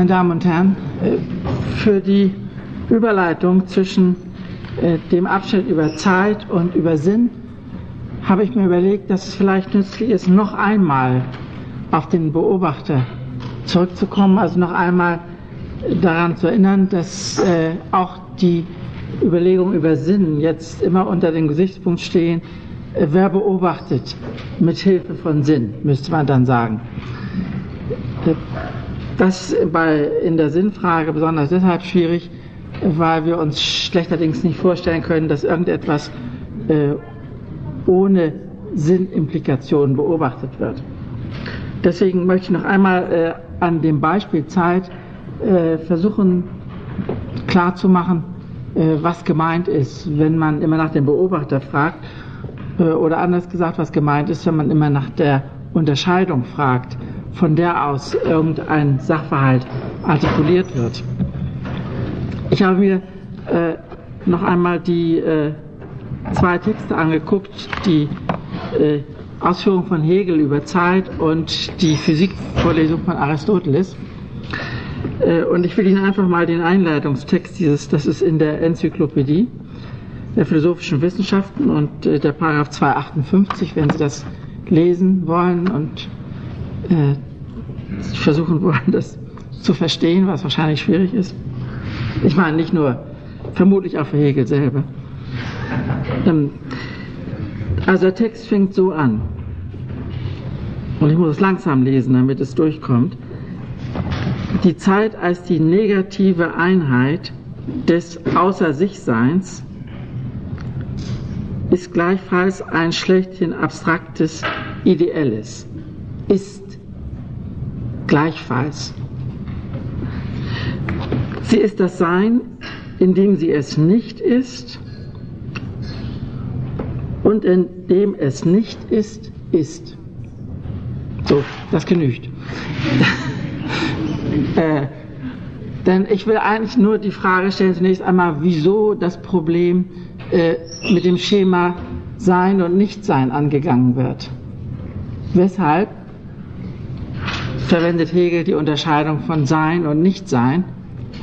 Meine Damen und Herren, äh, für die Überleitung zwischen äh, dem Abschnitt über Zeit und über Sinn habe ich mir überlegt, dass es vielleicht nützlich ist, noch einmal auf den Beobachter zurückzukommen, also noch einmal daran zu erinnern, dass äh, auch die Überlegungen über Sinn jetzt immer unter dem Gesichtspunkt stehen, wer beobachtet mit Hilfe von Sinn, müsste man dann sagen. Das bei, in der Sinnfrage besonders deshalb schwierig, weil wir uns schlechterdings nicht vorstellen können, dass irgendetwas äh, ohne Sinnimplikationen beobachtet wird. Deswegen möchte ich noch einmal äh, an dem Beispiel Zeit äh, versuchen klarzumachen, äh, was gemeint ist, wenn man immer nach dem Beobachter fragt, äh, oder anders gesagt, was gemeint ist, wenn man immer nach der Unterscheidung fragt, von der aus irgendein Sachverhalt artikuliert wird. Ich habe mir äh, noch einmal die äh, zwei Texte angeguckt, die äh, Ausführung von Hegel über Zeit und die Physikvorlesung von Aristoteles. Äh, und ich will Ihnen einfach mal den Einleitungstext dieses, das ist in der Enzyklopädie der philosophischen Wissenschaften und äh, der Paragraph 258, wenn Sie das lesen wollen und äh, versuchen wollen, das zu verstehen, was wahrscheinlich schwierig ist. Ich meine nicht nur, vermutlich auch für Hegel selber. Ähm, also der Text fängt so an. Und ich muss es langsam lesen, damit es durchkommt. Die Zeit als die negative Einheit des Außer sich Seins ist gleichfalls ein schlechthin abstraktes Ideelles. Ist gleichfalls. Sie ist das Sein, in dem sie es nicht ist und in dem es nicht ist, ist. So, das genügt. äh, denn ich will eigentlich nur die Frage stellen, zunächst einmal, wieso das Problem äh, mit dem Schema Sein und Nichtsein angegangen wird. Weshalb verwendet Hegel die Unterscheidung von Sein und Nichtsein,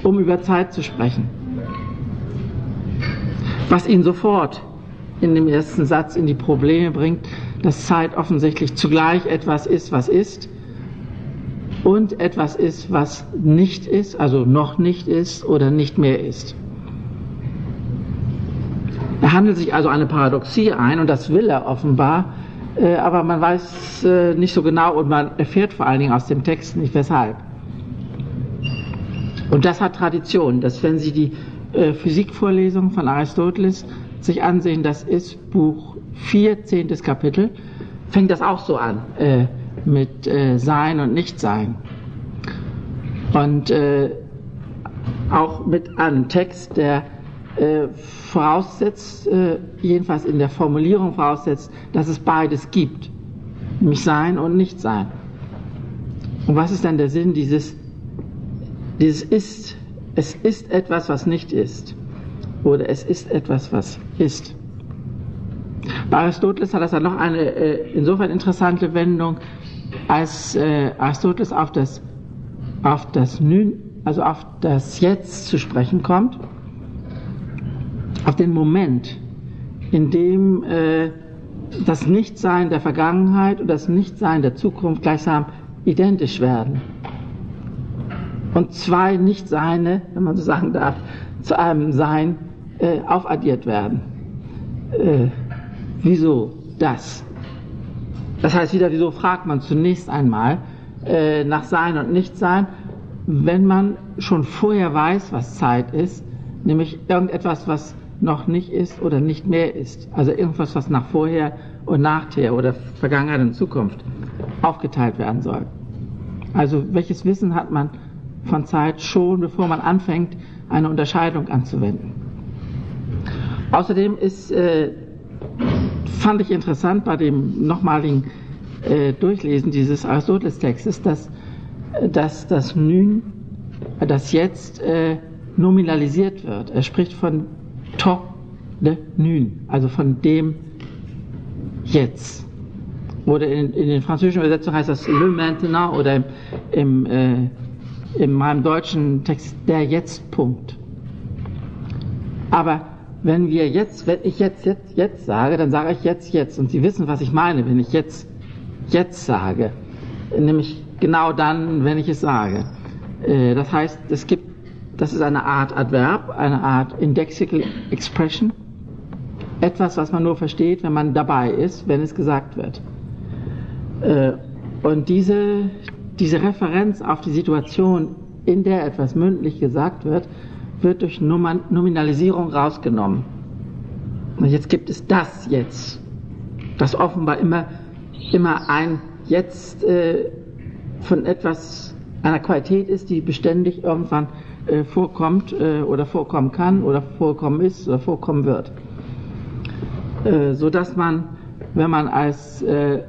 um über Zeit zu sprechen. Was ihn sofort in dem ersten Satz in die Probleme bringt, dass Zeit offensichtlich zugleich etwas ist, was ist, und etwas ist, was nicht ist, also noch nicht ist oder nicht mehr ist. Er handelt sich also eine Paradoxie ein und das will er offenbar, aber man weiß äh, nicht so genau und man erfährt vor allen Dingen aus dem Text nicht weshalb. Und das hat Tradition, dass wenn Sie die äh, Physikvorlesung von Aristoteles sich ansehen, das ist Buch 4, 10. Kapitel, fängt das auch so an äh, mit äh, Sein und Nichtsein. Und äh, auch mit einem Text, der äh, voraussetzt, äh, jedenfalls in der Formulierung voraussetzt, dass es beides gibt, nämlich Sein und Nichtsein. Und was ist dann der Sinn dieses, dieses Ist? Es ist etwas, was nicht ist. Oder es ist etwas, was ist. Bei Aristoteles hat das dann noch eine äh, insofern interessante Wendung, als äh, Aristoteles auf das, auf das Nün, also auf das Jetzt zu sprechen kommt auf den Moment, in dem äh, das Nichtsein der Vergangenheit und das Nichtsein der Zukunft gleichsam identisch werden. Und zwei Nichtseine, wenn man so sagen darf, zu einem Sein äh, aufaddiert werden. Äh, wieso das? Das heißt wieder, wieso fragt man zunächst einmal äh, nach Sein und Nichtsein, wenn man schon vorher weiß, was Zeit ist, nämlich irgendetwas, was noch nicht ist oder nicht mehr ist. Also irgendwas, was nach vorher und nachher oder Vergangenheit und Zukunft aufgeteilt werden soll. Also welches Wissen hat man von Zeit schon, bevor man anfängt, eine Unterscheidung anzuwenden. Außerdem ist, äh, fand ich interessant bei dem nochmaligen äh, Durchlesen dieses Aristoteles-Textes, dass, dass das Nün, das Jetzt äh, nominalisiert wird. Er spricht von nün, also von dem jetzt. Oder in, in den französischen Übersetzungen heißt das le maintenant oder im, im äh, in meinem deutschen Text der Jetzt-Punkt. Aber wenn wir jetzt, wenn ich jetzt, jetzt, jetzt sage, dann sage ich jetzt, jetzt. Und Sie wissen, was ich meine, wenn ich jetzt, jetzt sage. Nämlich genau dann, wenn ich es sage. Äh, das heißt, es gibt, das ist eine Art Adverb, eine Art Indexical Expression. Etwas, was man nur versteht, wenn man dabei ist, wenn es gesagt wird. Äh, und diese, diese Referenz auf die Situation, in der etwas mündlich gesagt wird, wird durch Nominalisierung rausgenommen. Und jetzt gibt es das jetzt, das offenbar immer, immer ein Jetzt äh, von etwas, einer Qualität ist, die beständig irgendwann äh, vorkommt äh, oder vorkommen kann oder vorkommen ist oder vorkommen wird. Äh, so dass man, wenn man als äh,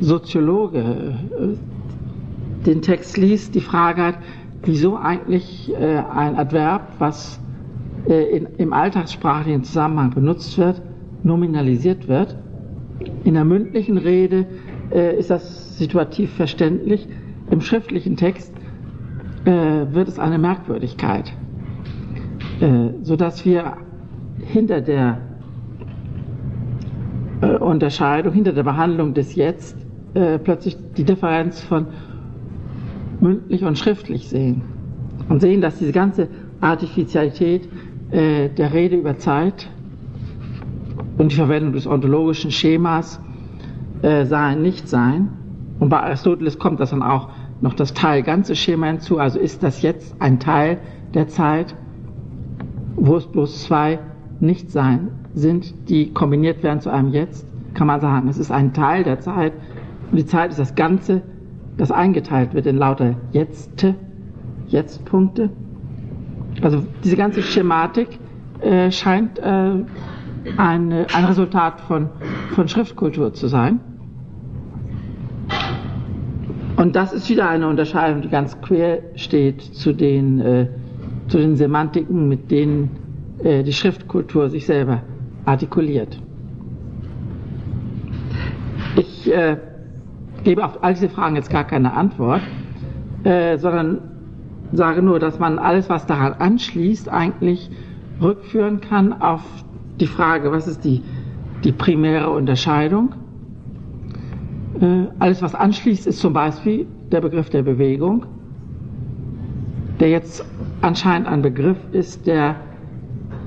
Soziologe äh, den Text liest, die Frage hat, wieso eigentlich äh, ein Adverb, was in, im alltagssprachlichen Zusammenhang benutzt wird, nominalisiert wird. In der mündlichen Rede ist das situativ verständlich. Im schriftlichen Text wird es eine Merkwürdigkeit, äh, sodass wir hinter der äh, Unterscheidung, hinter der Behandlung des Jetzt plötzlich die Differenz von mündlich und schriftlich sehen und sehen, dass diese ganze Artificialität äh, der Rede über Zeit und die Verwendung des ontologischen Schemas äh, sein, nicht sein. Und bei Aristoteles kommt das dann auch noch das Teil ganze Schema hinzu. Also ist das jetzt ein Teil der Zeit, wo es bloß zwei Nicht-Sein sind, die kombiniert werden zu einem Jetzt, kann man sagen, es ist ein Teil der Zeit und die Zeit ist das Ganze das eingeteilt wird in lauter Jetzt, Jetzt-Punkte. Also diese ganze Schematik äh, scheint äh, ein, ein Resultat von, von Schriftkultur zu sein. Und das ist wieder eine Unterscheidung, die ganz quer steht zu den, äh, zu den Semantiken, mit denen äh, die Schriftkultur sich selber artikuliert. Ich äh, gebe auf all diese Fragen jetzt gar keine Antwort, äh, sondern sage nur, dass man alles, was daran anschließt, eigentlich rückführen kann auf die Frage, was ist die, die primäre Unterscheidung. Äh, alles, was anschließt, ist zum Beispiel der Begriff der Bewegung, der jetzt anscheinend ein Begriff ist, der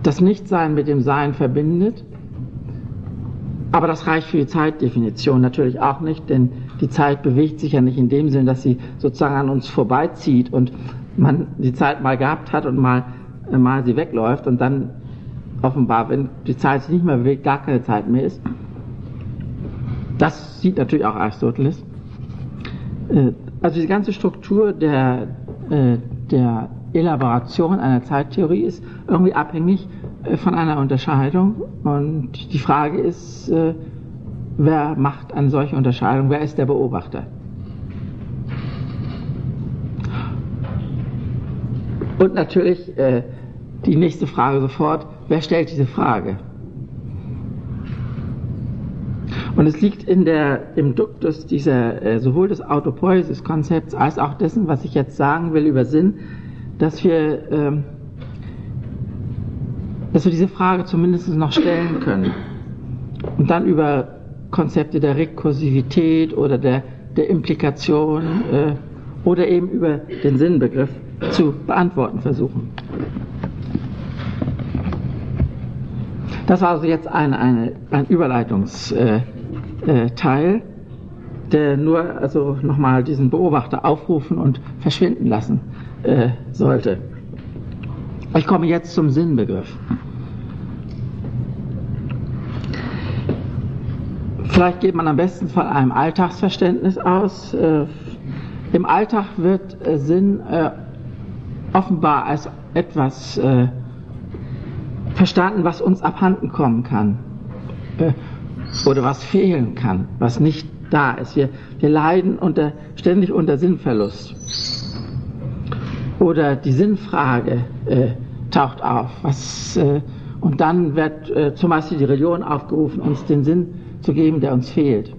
das Nichtsein mit dem Sein verbindet. Aber das reicht für die Zeitdefinition natürlich auch nicht, denn die Zeit bewegt sich ja nicht in dem Sinn, dass sie sozusagen an uns vorbeizieht und man die Zeit mal gehabt hat und mal, äh, mal sie wegläuft und dann offenbar, wenn die Zeit sich nicht mehr bewegt, gar keine Zeit mehr ist. Das sieht natürlich auch Aristoteles. Äh, also die ganze Struktur der, äh, der Elaboration einer Zeittheorie ist irgendwie abhängig von einer Unterscheidung und die Frage ist, Wer macht eine solche Unterscheidung? Wer ist der Beobachter? Und natürlich äh, die nächste Frage sofort, wer stellt diese Frage? Und es liegt in der, im Duktus dieser, äh, sowohl des Autopoiesis-Konzepts als auch dessen, was ich jetzt sagen will über Sinn, dass wir, ähm, dass wir diese Frage zumindest noch stellen können. Und dann über Konzepte der Rekursivität oder der, der Implikation äh, oder eben über den Sinnbegriff zu beantworten versuchen. Das war also jetzt ein, eine, ein Überleitungsteil, äh, äh, der nur also nochmal diesen Beobachter aufrufen und verschwinden lassen äh, sollte. Ich komme jetzt zum Sinnbegriff. Vielleicht geht man am besten von einem Alltagsverständnis aus. Äh, Im Alltag wird äh, Sinn äh, offenbar als etwas äh, verstanden, was uns abhanden kommen kann oder was fehlen kann, was nicht da ist. Wir, wir leiden unter, ständig unter Sinnverlust. Oder die Sinnfrage äh, taucht auf. Was, und dann wird zum Beispiel die Religion aufgerufen, uns den Sinn zu geben, der uns fehlt.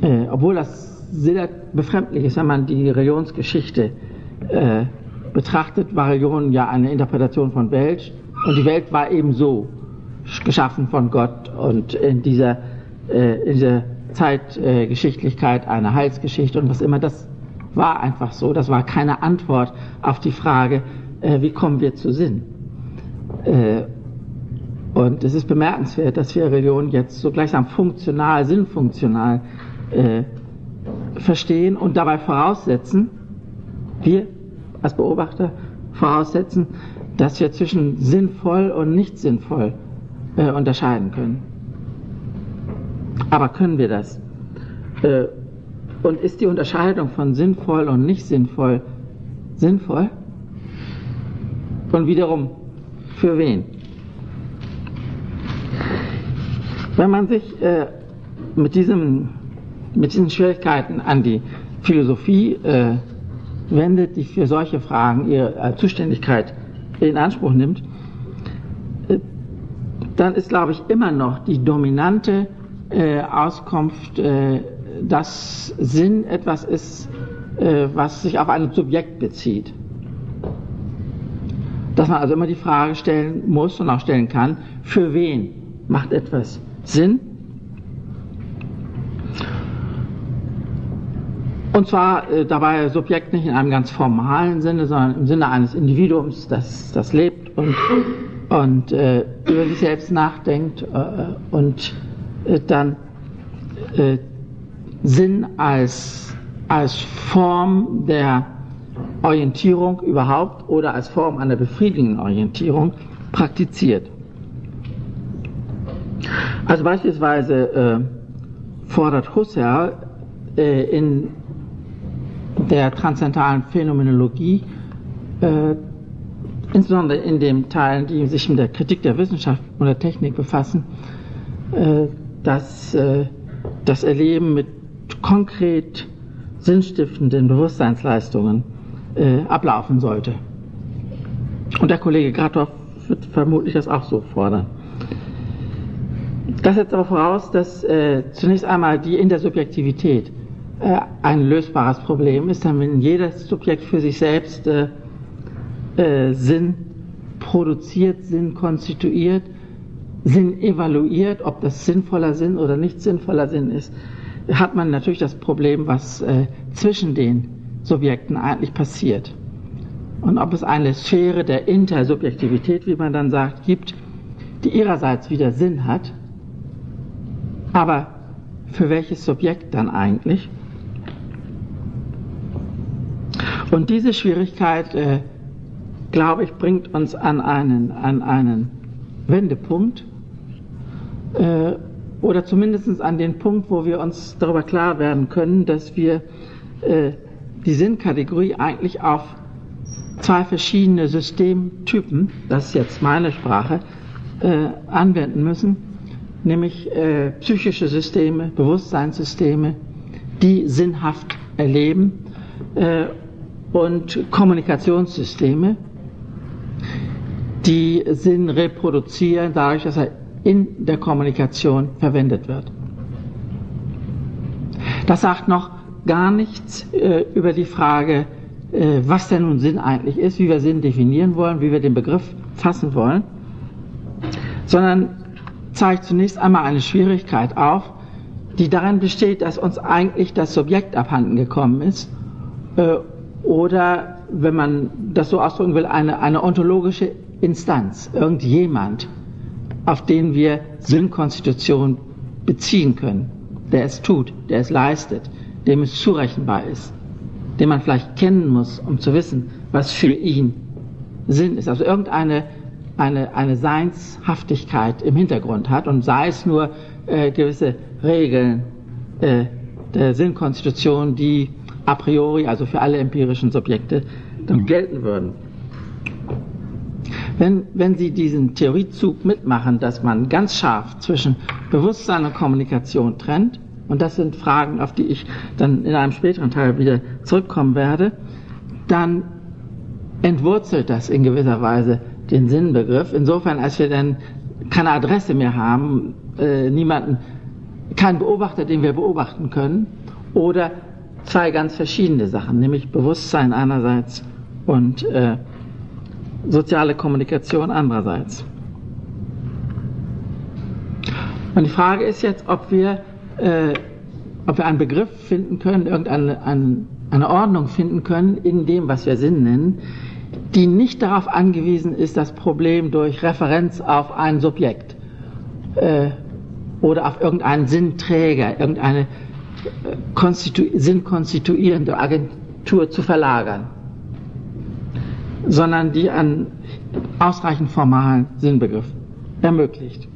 Äh, obwohl das sehr befremdlich ist, wenn man die Religionsgeschichte äh, betrachtet, war Religion ja eine Interpretation von Welt und die Welt war eben so geschaffen von Gott und in dieser, äh, in dieser Zeitgeschichtlichkeit äh, eine Heilsgeschichte und was immer, das war einfach so. Das war keine Antwort auf die Frage, äh, wie kommen wir zu Sinn. Äh, und es ist bemerkenswert, dass wir Religion jetzt so gleichsam funktional, sinnfunktional äh, verstehen und dabei voraussetzen, wir als Beobachter voraussetzen, dass wir zwischen sinnvoll und nicht sinnvoll äh, unterscheiden können. Aber können wir das? Äh, und ist die Unterscheidung von sinnvoll und nicht sinnvoll sinnvoll? Und wiederum, für wen? Wenn man sich äh, mit, diesem, mit diesen Schwierigkeiten an die Philosophie äh, wendet, die für solche Fragen ihre äh, Zuständigkeit in Anspruch nimmt, dann ist, glaube ich, immer noch die dominante äh, Auskunft, äh, dass Sinn etwas ist, äh, was sich auf ein Subjekt bezieht. Dass man also immer die Frage stellen muss und auch stellen kann, für wen macht etwas Sinn? Und zwar äh, dabei Subjekt nicht in einem ganz formalen Sinne, sondern im Sinne eines Individuums, das, das lebt und, und äh, über sich selbst nachdenkt äh, und äh, dann äh, Sinn als, als Form der Orientierung überhaupt oder als Form einer befriedigenden Orientierung praktiziert. Also beispielsweise äh, fordert Husserl äh, in der transzendentalen Phänomenologie, äh, insbesondere in den Teilen, die sich mit der Kritik der Wissenschaft und der Technik befassen, äh, dass äh, das Erleben mit konkret sinnstiftenden Bewusstseinsleistungen äh, ablaufen sollte. Und der Kollege Gratow wird vermutlich das auch so fordern. Das setzt aber voraus, dass äh, zunächst einmal die Intersubjektivität äh, ein lösbares Problem ist, denn wenn jedes Subjekt für sich selbst äh, äh, Sinn produziert, Sinn konstituiert, Sinn evaluiert, ob das sinnvoller Sinn oder nicht sinnvoller Sinn ist, hat man natürlich das Problem, was äh, zwischen den Subjekten eigentlich passiert. Und ob es eine Sphäre der Intersubjektivität, wie man dann sagt, gibt, die ihrerseits wieder Sinn hat, aber für welches Subjekt dann eigentlich? Und diese Schwierigkeit, äh, glaube ich, bringt uns an einen, an einen Wendepunkt, äh, oder zumindest an den Punkt, wo wir uns darüber klar werden können, dass wir äh, die Sinnkategorie eigentlich auf zwei verschiedene Systemtypen, das ist jetzt meine Sprache, äh, anwenden müssen, nämlich äh, psychische Systeme, Bewusstseinssysteme, die sinnhaft erleben äh, und Kommunikationssysteme, die Sinn reproduzieren, dadurch, dass er in der Kommunikation verwendet wird. Das sagt noch gar nichts äh, über die Frage, äh, was denn nun Sinn eigentlich ist, wie wir Sinn definieren wollen, wie wir den Begriff fassen wollen, sondern zeigt zunächst einmal eine Schwierigkeit auf, die darin besteht, dass uns eigentlich das Subjekt abhanden gekommen ist äh, oder, wenn man das so ausdrücken will, eine, eine ontologische Instanz, irgendjemand, auf den wir Sinnkonstitution beziehen können, der es tut, der es leistet, dem es zurechenbar ist, den man vielleicht kennen muss, um zu wissen, was für ihn Sinn ist. Also irgendeine eine, eine Seinshaftigkeit im Hintergrund hat und sei es nur äh, gewisse Regeln äh, der Sinnkonstitution, die a priori, also für alle empirischen Subjekte, dann gelten würden. Wenn, wenn Sie diesen Theoriezug mitmachen, dass man ganz scharf zwischen Bewusstsein und Kommunikation trennt, und das sind Fragen, auf die ich dann in einem späteren Teil wieder zurückkommen werde, dann entwurzelt das in gewisser Weise den Sinnbegriff, insofern als wir dann keine Adresse mehr haben, äh, niemanden, keinen Beobachter, den wir beobachten können, oder zwei ganz verschiedene Sachen, nämlich Bewusstsein einerseits und äh, soziale Kommunikation andererseits. Und die Frage ist jetzt, ob wir, äh, ob wir einen Begriff finden können, irgendeine ein, eine Ordnung finden können in dem, was wir Sinn nennen, die nicht darauf angewiesen ist, das Problem durch Referenz auf ein Subjekt äh, oder auf irgendeinen Sinnträger, irgendeine konstitu sinnkonstituierende Agentur zu verlagern, sondern die einen ausreichend formalen Sinnbegriff ermöglicht.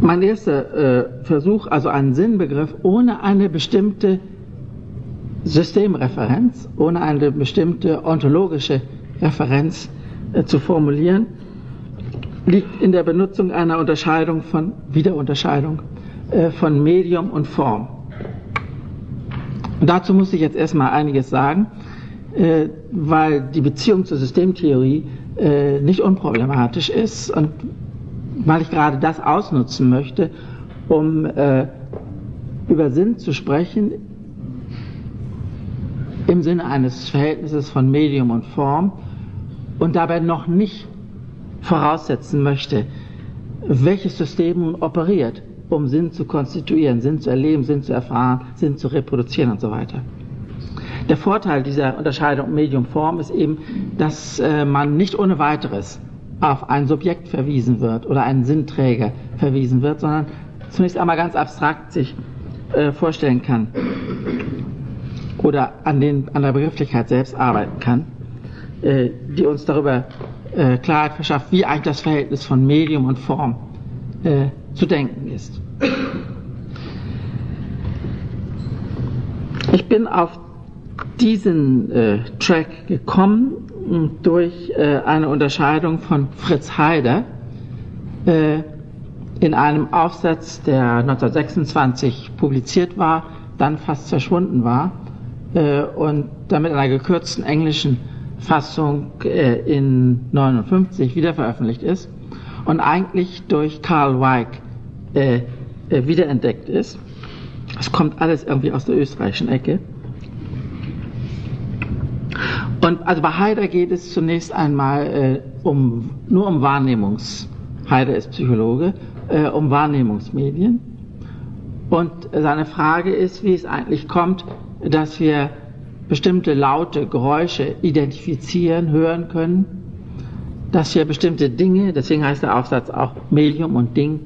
Mein erster äh, Versuch, also einen Sinnbegriff ohne eine bestimmte Systemreferenz, ohne eine bestimmte ontologische Referenz äh, zu formulieren, liegt in der Benutzung einer Unterscheidung von Wiederunterscheidung äh, von Medium und Form. Und dazu muss ich jetzt erstmal einiges sagen, äh, weil die Beziehung zur Systemtheorie äh, nicht unproblematisch ist und weil ich gerade das ausnutzen möchte, um äh, über Sinn zu sprechen im Sinne eines Verhältnisses von Medium und Form und dabei noch nicht voraussetzen möchte, welches System operiert, um Sinn zu konstituieren, Sinn zu erleben, Sinn zu erfahren, Sinn zu reproduzieren und so weiter. Der Vorteil dieser Unterscheidung Medium-Form ist eben, dass äh, man nicht ohne weiteres auf ein Subjekt verwiesen wird oder einen Sinnträger verwiesen wird, sondern zunächst einmal ganz abstrakt sich äh, vorstellen kann oder an, den, an der Begrifflichkeit selbst arbeiten kann, äh, die uns darüber äh, Klarheit verschafft, wie eigentlich das Verhältnis von Medium und Form äh, zu denken ist. Ich bin auf diesen äh, Track gekommen durch äh, eine Unterscheidung von Fritz Heider äh, in einem Aufsatz, der 1926 publiziert war, dann fast verschwunden war äh, und damit in einer gekürzten englischen Fassung äh, in 59 wiederveröffentlicht ist und eigentlich durch Karl Weig äh, äh, wiederentdeckt ist. Es kommt alles irgendwie aus der österreichischen Ecke. Und also bei Heider geht es zunächst einmal äh, um, nur um Wahrnehmungs, Heider ist Psychologe, äh, um Wahrnehmungsmedien. Und seine Frage ist, wie es eigentlich kommt, dass wir bestimmte laute Geräusche identifizieren, hören können, dass wir bestimmte Dinge, deswegen heißt der Aufsatz auch Medium und Ding,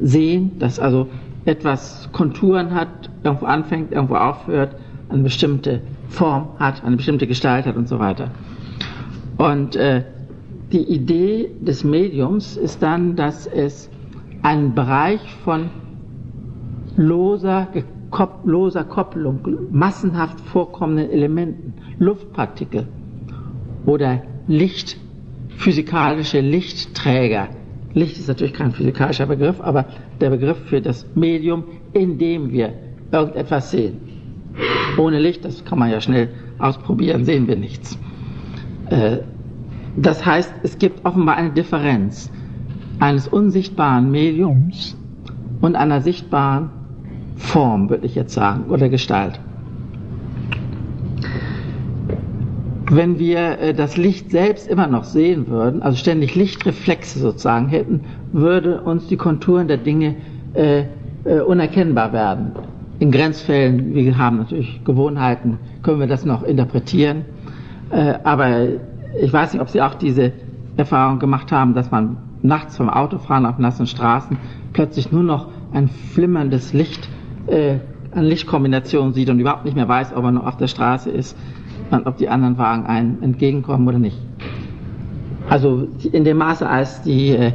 sehen, dass also etwas Konturen hat, irgendwo anfängt, irgendwo aufhört, eine bestimmte Form hat, eine bestimmte Gestalt hat und so weiter. Und äh, die Idee des Mediums ist dann, dass es einen Bereich von loser, loser Kopplung, massenhaft vorkommenden Elementen, Luftpartikel oder Licht, physikalische Lichtträger. Licht ist natürlich kein physikalischer Begriff, aber der Begriff für das Medium, in dem wir irgendetwas sehen. Ohne Licht, das kann man ja schnell ausprobieren, sehen wir nichts. Äh, das heißt, es gibt offenbar eine Differenz eines unsichtbaren Mediums und einer sichtbaren Form, würde ich jetzt sagen, oder Gestalt. Wenn wir äh, das Licht selbst immer noch sehen würden, also ständig Lichtreflexe sozusagen hätten, würde uns die Konturen der Dinge äh, äh, unerkennbar werden in Grenzfällen, wir haben natürlich Gewohnheiten, können wir das noch interpretieren. Äh, aber ich weiß nicht, ob Sie auch diese Erfahrung gemacht haben, dass man nachts vom Autofahren auf nassen Straßen plötzlich nur noch ein flimmerndes Licht, äh, eine Lichtkombination sieht und überhaupt nicht mehr weiß, ob man noch auf der Straße ist und ob die anderen Wagen einem entgegenkommen oder nicht. Also in dem Maße, als die, äh,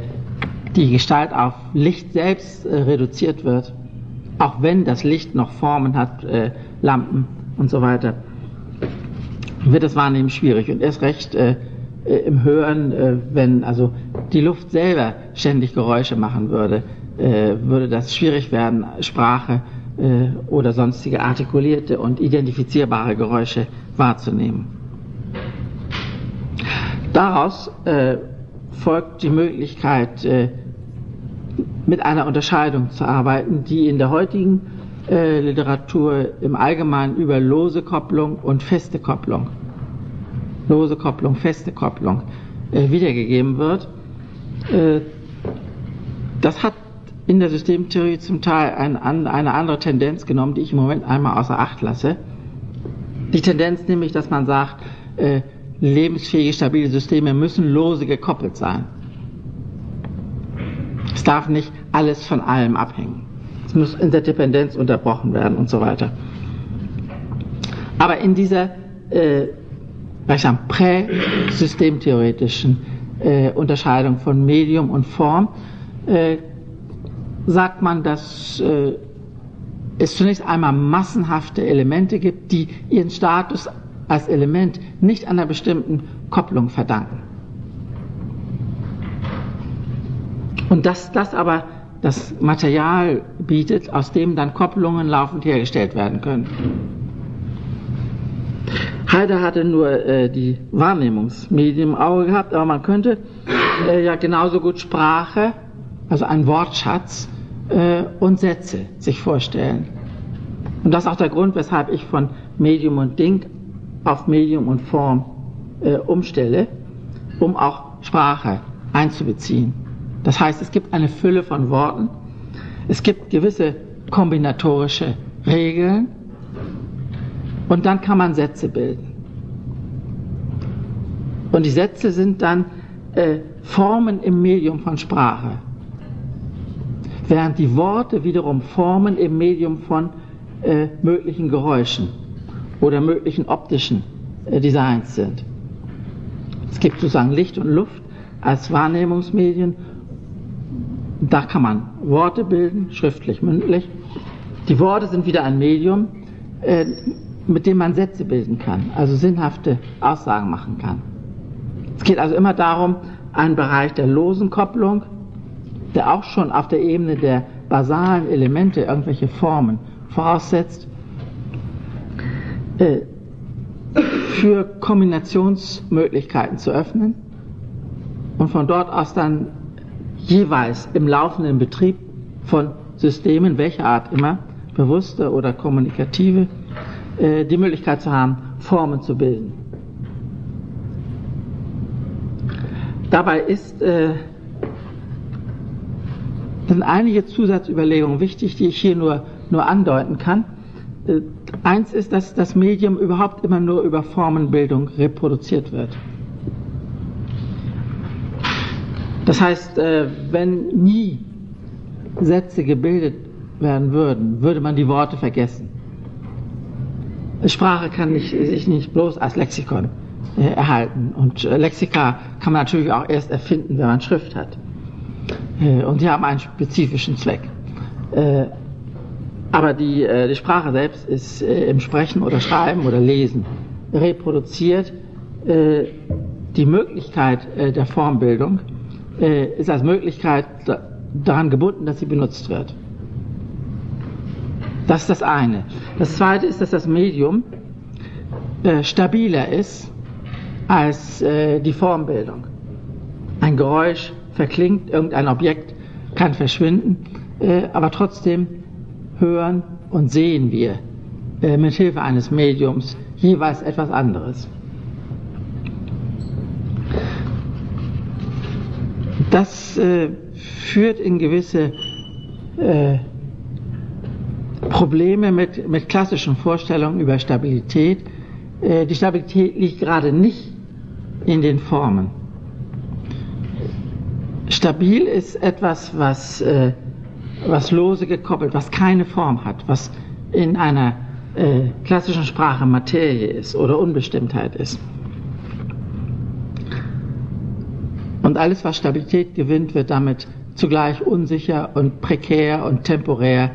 die Gestalt auf Licht selbst äh, reduziert wird, auch wenn das Licht noch Formen hat, äh, Lampen und so weiter, wird das Wahrnehmen schwierig. Und erst recht äh, äh, im Hören, äh, wenn also die Luft selber ständig Geräusche machen würde, würde das schwierig werden, Sprache oder sonstige artikulierte und identifizierbare Geräusche wahrzunehmen. Daraus äh, folgt die Möglichkeit, mit einer Unterscheidung zu arbeiten, die in der heutigen äh, Literatur im Allgemeinen über lose Kopplung und feste Kopplung, lose Kopplung, feste Kopplung äh, wiedergegeben wird. Äh, das hat in der Systemtheorie zum Teil ein, eine andere Tendenz genommen, die ich im Moment einmal außer Acht lasse. Die Tendenz nämlich, dass man sagt, äh, lebensfähige, stabile Systeme müssen lose gekoppelt sein. Es darf nicht alles von allem abhängen. Es muss Interdependenz unterbrochen werden und so weiter. Aber in dieser äh, prä-systemtheoretischen äh, Unterscheidung von Medium und Form äh, sagt man, dass äh, es zunächst einmal massenhafte Elemente gibt, die ihren Status als Element nicht einer bestimmten Kopplung verdanken. Und dass das aber das Material bietet, aus dem dann Kopplungen laufend hergestellt werden können. Heider hatte nur äh, die Wahrnehmungsmedien im Auge gehabt, aber man könnte äh, ja genauso gut Sprache, also ein Wortschatz äh, und Sätze sich vorstellen. Und das ist auch der Grund, weshalb ich von Medium und Ding auf Medium und Form äh, umstelle, um auch Sprache einzubeziehen. Das heißt, es gibt eine Fülle von Worten, es gibt gewisse kombinatorische Regeln und dann kann man Sätze bilden. Und die Sätze sind dann äh, Formen im Medium von Sprache, während die Worte wiederum Formen im Medium von äh, möglichen Geräuschen oder möglichen optischen äh, Designs sind. Es gibt sozusagen Licht und Luft als Wahrnehmungsmedien da kann man Worte bilden, schriftlich, mündlich. Die Worte sind wieder ein Medium, äh, mit dem man Sätze bilden kann, also sinnhafte Aussagen machen kann. Es geht also immer darum, einen Bereich der losen Kopplung, der auch schon auf der Ebene der basalen Elemente irgendwelche Formen voraussetzt, äh, für Kombinationsmöglichkeiten zu öffnen und von dort aus dann jeweils im laufenden Betrieb von Systemen, welcher Art immer, bewusste oder kommunikative, äh, die Möglichkeit zu haben, Formen zu bilden. Dabei ist, äh, sind einige Zusatzüberlegungen wichtig, die ich hier nur, nur andeuten kann. Äh, eins ist, dass das Medium überhaupt immer nur über Formenbildung reproduziert wird. Das heißt, äh, wenn nie Sätze gebildet werden würden, würde man die Worte vergessen. Sprache kann nicht, sich nicht bloß als Lexikon äh, erhalten. Und Lexika kann man natürlich auch erst erfinden, wenn man Schrift hat. Und die haben einen spezifischen Zweck. Aber die, die Sprache selbst ist im Sprechen oder Schreiben oder Lesen reproduziert die Möglichkeit der Formbildung äh, ist als Möglichkeit daran gebunden, dass sie benutzt wird. Das ist das eine. Das zweite ist, dass das Medium äh, stabiler ist als äh, die Formbildung. Ein Geräusch verklingt, irgendein Objekt kann verschwinden, äh, aber trotzdem hören und sehen wir äh, mit Hilfe eines Mediums jeweils etwas anderes. Das äh, führt in gewisse äh, Probleme mit, mit klassischen Vorstellungen über Stabilität. Äh, die Stabilität liegt gerade nicht in den Formen. Stabil ist etwas, was, äh, was lose gekoppelt, was keine Form hat, was in einer äh, klassischen Sprache Materie ist oder Unbestimmtheit ist. Und alles, was Stabilität gewinnt, wird damit zugleich unsicher und prekär und temporär.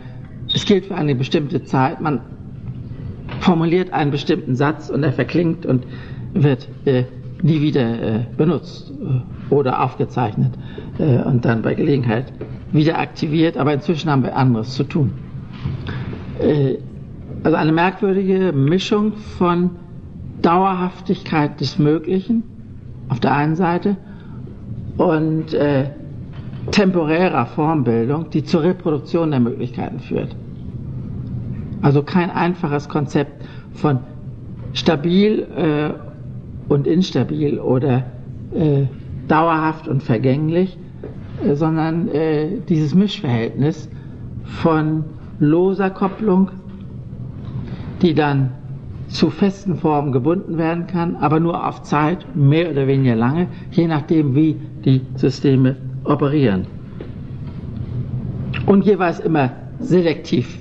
Es gilt für eine bestimmte Zeit. Man formuliert einen bestimmten Satz und er verklingt und wird äh, nie wieder äh, benutzt äh, oder aufgezeichnet äh, und dann bei Gelegenheit wieder aktiviert. Aber inzwischen haben wir anderes zu tun. Also eine merkwürdige Mischung von Dauerhaftigkeit des Möglichen auf der einen Seite und äh, temporärer Formbildung, die zur Reproduktion der Möglichkeiten führt. Also kein einfaches Konzept von stabil äh, und instabil oder äh, dauerhaft und vergänglich, äh, sondern äh, dieses Mischverhältnis von loser Kopplung, die dann zu festen Formen gebunden werden kann, aber nur auf Zeit, mehr oder weniger lange, je nachdem, wie die Systeme operieren. Und jeweils immer selektiv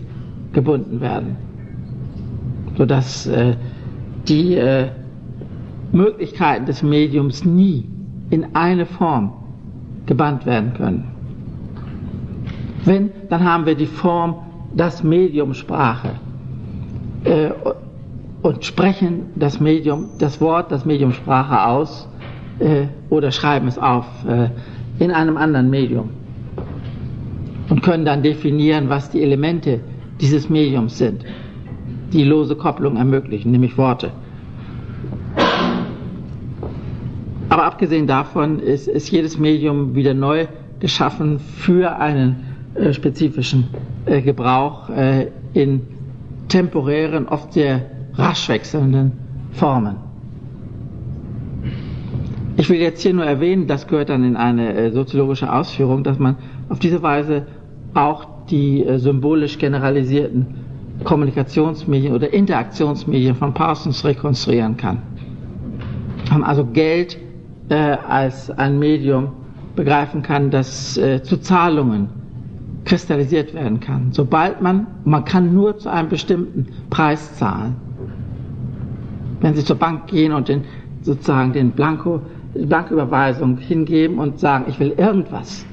gebunden werden, sodass äh, die äh, Möglichkeiten des Mediums nie in eine Form gebannt werden können. Wenn, dann haben wir die Form, das Medium Sprache äh, und sprechen das Medium, das Wort, das Medium Sprache aus äh, oder schreiben es auf äh, in einem anderen Medium und können dann definieren, was die Elemente dieses Mediums sind, die lose Kopplung ermöglichen, nämlich Worte. Abgesehen davon ist, ist jedes Medium wieder neu geschaffen für einen äh, spezifischen äh, Gebrauch äh, in temporären, oft sehr rasch wechselnden Formen. Ich will jetzt hier nur erwähnen, das gehört dann in eine äh, soziologische Ausführung, dass man auf diese Weise auch die äh, symbolisch generalisierten Kommunikationsmedien oder Interaktionsmedien von Parsons rekonstruieren kann. Also Geld äh, als ein Medium begreifen kann, das äh, zu Zahlungen kristallisiert werden kann. Sobald man, man kann nur zu einem bestimmten Preis zahlen. Wenn Sie zur Bank gehen und den, sozusagen den Blanko, die Blanküberweisung hingeben und sagen, ich will irgendwas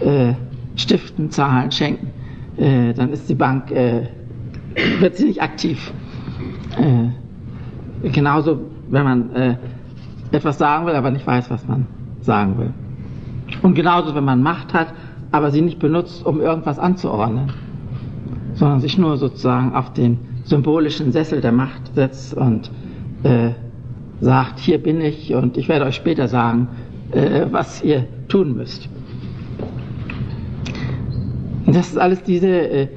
äh, stiften, zahlen, schenken, äh, dann ist die Bank, äh, wird sie nicht aktiv. Äh, genauso, wenn man äh, etwas sagen will, aber nicht weiß, was man sagen will. Und genauso, wenn man Macht hat, aber sie nicht benutzt, um irgendwas anzuordnen, sondern sich nur sozusagen auf den symbolischen Sessel der Macht setzt und äh, sagt, hier bin ich und ich werde euch später sagen, äh, was ihr tun müsst. Das ist alles diese, äh,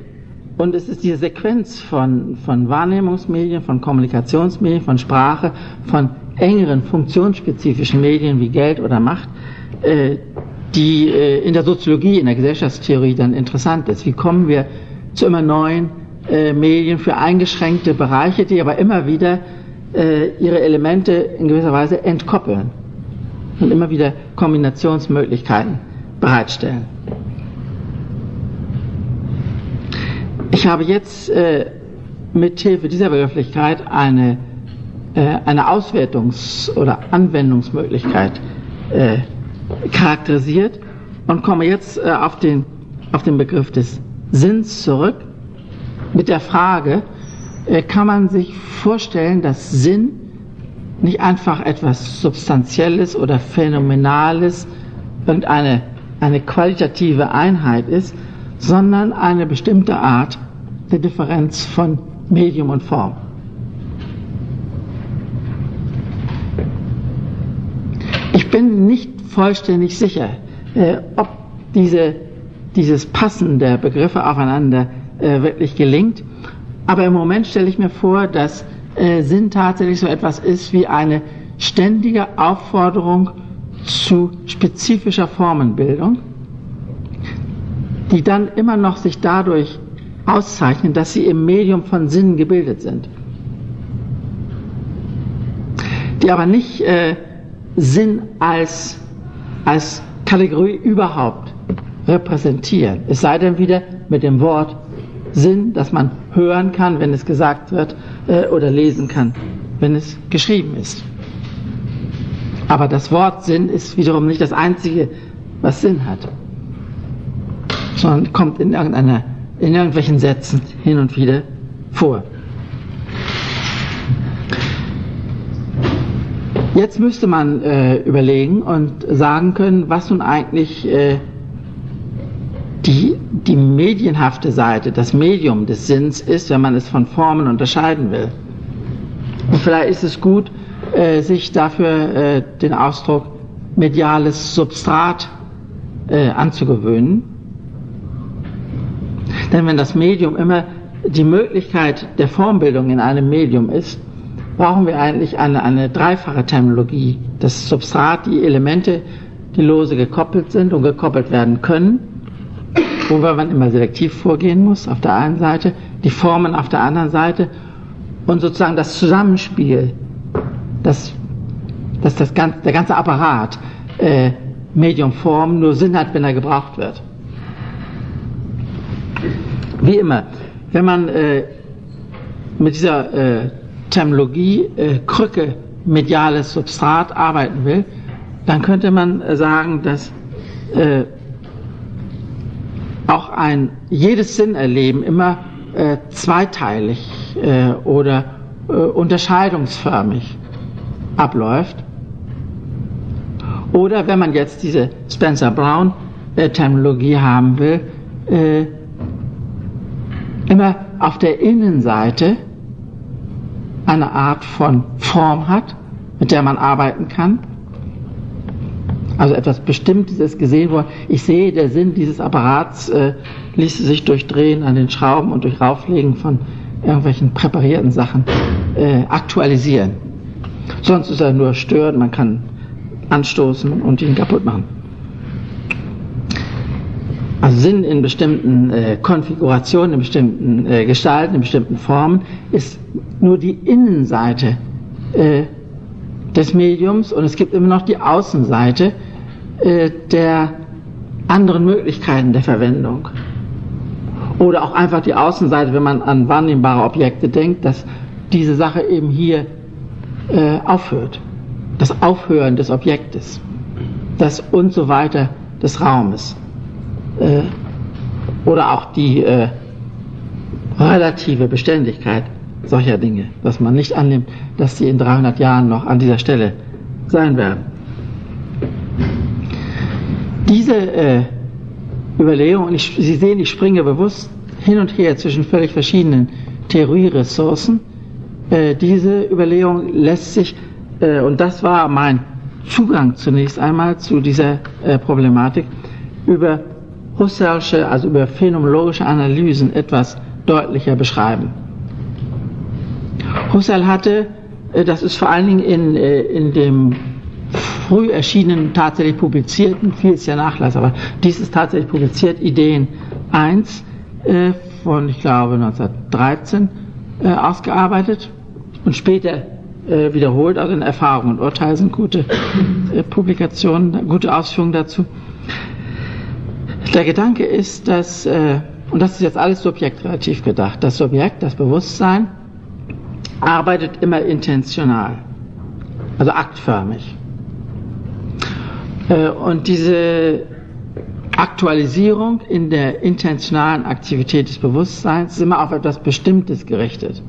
und es ist diese Sequenz von, von Wahrnehmungsmedien, von Kommunikationsmedien, von Sprache, von engeren funktionsspezifischen Medien wie Geld oder Macht, äh, die äh, in der Soziologie, in der Gesellschaftstheorie dann interessant ist. Wie kommen wir zu immer neuen Medien für eingeschränkte Bereiche, die aber immer wieder ihre Elemente in gewisser Weise entkoppeln und immer wieder Kombinationsmöglichkeiten bereitstellen. Ich habe jetzt äh, mit Hilfe dieser Begrifflichkeit eine, äh, eine Auswertungs- oder Anwendungsmöglichkeit äh, charakterisiert und komme jetzt äh, auf, den, auf den Begriff des Sinns zurück mit der Frage, äh, kann man sich vorstellen, dass Sinn nicht einfach etwas Substanzielles oder Phänomenales, irgendeine eine qualitative Einheit ist, sondern eine bestimmte Art der Differenz von Medium und Form. Ich bin nicht vollständig sicher, äh, ob diese, dieses Passen der Begriffe aufeinander äh, wirklich gelingt, aber im Moment stelle ich mir vor, dass äh, Sinn tatsächlich so etwas ist wie eine ständige Aufforderung zu spezifischer Formenbildung die dann immer noch sich dadurch auszeichnen, dass sie im Medium von Sinn gebildet sind. Die aber nicht äh, Sinn als, als Kategorie überhaupt repräsentieren. Es sei denn wieder mit dem Wort Sinn, das man hören kann, wenn es gesagt wird, äh, oder lesen kann, wenn es geschrieben ist. Aber das Wort Sinn ist wiederum nicht das einzige, was Sinn hat sondern kommt in, irgendeiner, in irgendwelchen Sätzen hin und wieder vor. Jetzt müsste man äh, überlegen und sagen können, was nun eigentlich äh, die, die medienhafte Seite, das Medium des Sinns ist, wenn man es von Formen unterscheiden will. Und vielleicht ist es gut, äh, sich dafür äh, den Ausdruck mediales Substrat äh, anzugewöhnen denn wenn das Medium immer die Möglichkeit der Formbildung in einem Medium ist, brauchen wir eigentlich eine, eine dreifache Terminologie. Das Substrat, die Elemente, die lose gekoppelt sind und gekoppelt werden können, wobei man immer selektiv vorgehen muss auf der einen Seite, die Formen auf der anderen Seite und sozusagen das Zusammenspiel, das, das, das ganze, der ganze Apparat, äh, Medium Form nur Sinn hat, wenn er gebraucht wird. Wie immer, wenn man äh, mit dieser äh, Terminologie äh, Krücke mediales Substrat arbeiten will, dann könnte man äh, sagen, dass äh, auch ein jedes Sinnerleben immer äh, zweiteilig äh, oder äh, unterscheidungsförmig abläuft. Oder wenn man jetzt diese Spencer Brown äh, Terminologie haben will, äh, immer auf der Innenseite eine Art von Form hat, mit der man arbeiten kann. Also etwas Bestimmtes ist gesehen worden. Ich sehe, der Sinn dieses Apparats äh, ließe sich durch Drehen an den Schrauben und durch Rauflegen von irgendwelchen präparierten Sachen äh, aktualisieren. Sonst ist er nur störend, man kann anstoßen und ihn kaputt machen. Also Sinn in bestimmten äh, Konfigurationen, in bestimmten äh, Gestalten, in bestimmten Formen ist nur die Innenseite äh, des Mediums und es gibt immer noch die Außenseite äh, der anderen Möglichkeiten der Verwendung. Oder auch einfach die Außenseite, wenn man an wahrnehmbare Objekte denkt, dass diese Sache eben hier äh, aufhört. Das Aufhören des Objektes. Das und so weiter des Raumes äh, oder auch die äh, relative Beständigkeit solcher Dinge, dass man nicht annimmt, dass sie in 300 Jahren noch an dieser Stelle sein werden. Diese äh, Überlegung, und ich, Sie sehen, ich springe bewusst hin und her zwischen völlig verschiedenen Theorieressourcen, äh, diese Überlegung lässt sich, äh, und das war mein Zugang zunächst einmal zu dieser äh, Problematik, über Husserlsche, also über phänomenologische Analysen etwas deutlicher beschreiben. Husserl hatte, äh, das ist vor allen Dingen in, äh, in dem früh erschienenen, tatsächlich publizierten, viel ist ja Nachlass, aber dies ist tatsächlich publiziert, Ideen 1 äh, von, ich glaube, 1913 ausgearbeitet und später wiederholt, also in Erfahrung und Urteil sind gute Publikationen, gute Ausführungen dazu. Der Gedanke ist, dass, äh, und das ist jetzt alles subjektrelativ gedacht, das Subjekt, das Bewusstsein, arbeitet immer intentional, also aktförmig. Äh, und diese Aktualisierung in der intentionalen Aktivität des Bewusstseins ist immer auf etwas Bestimmtes gerichtet.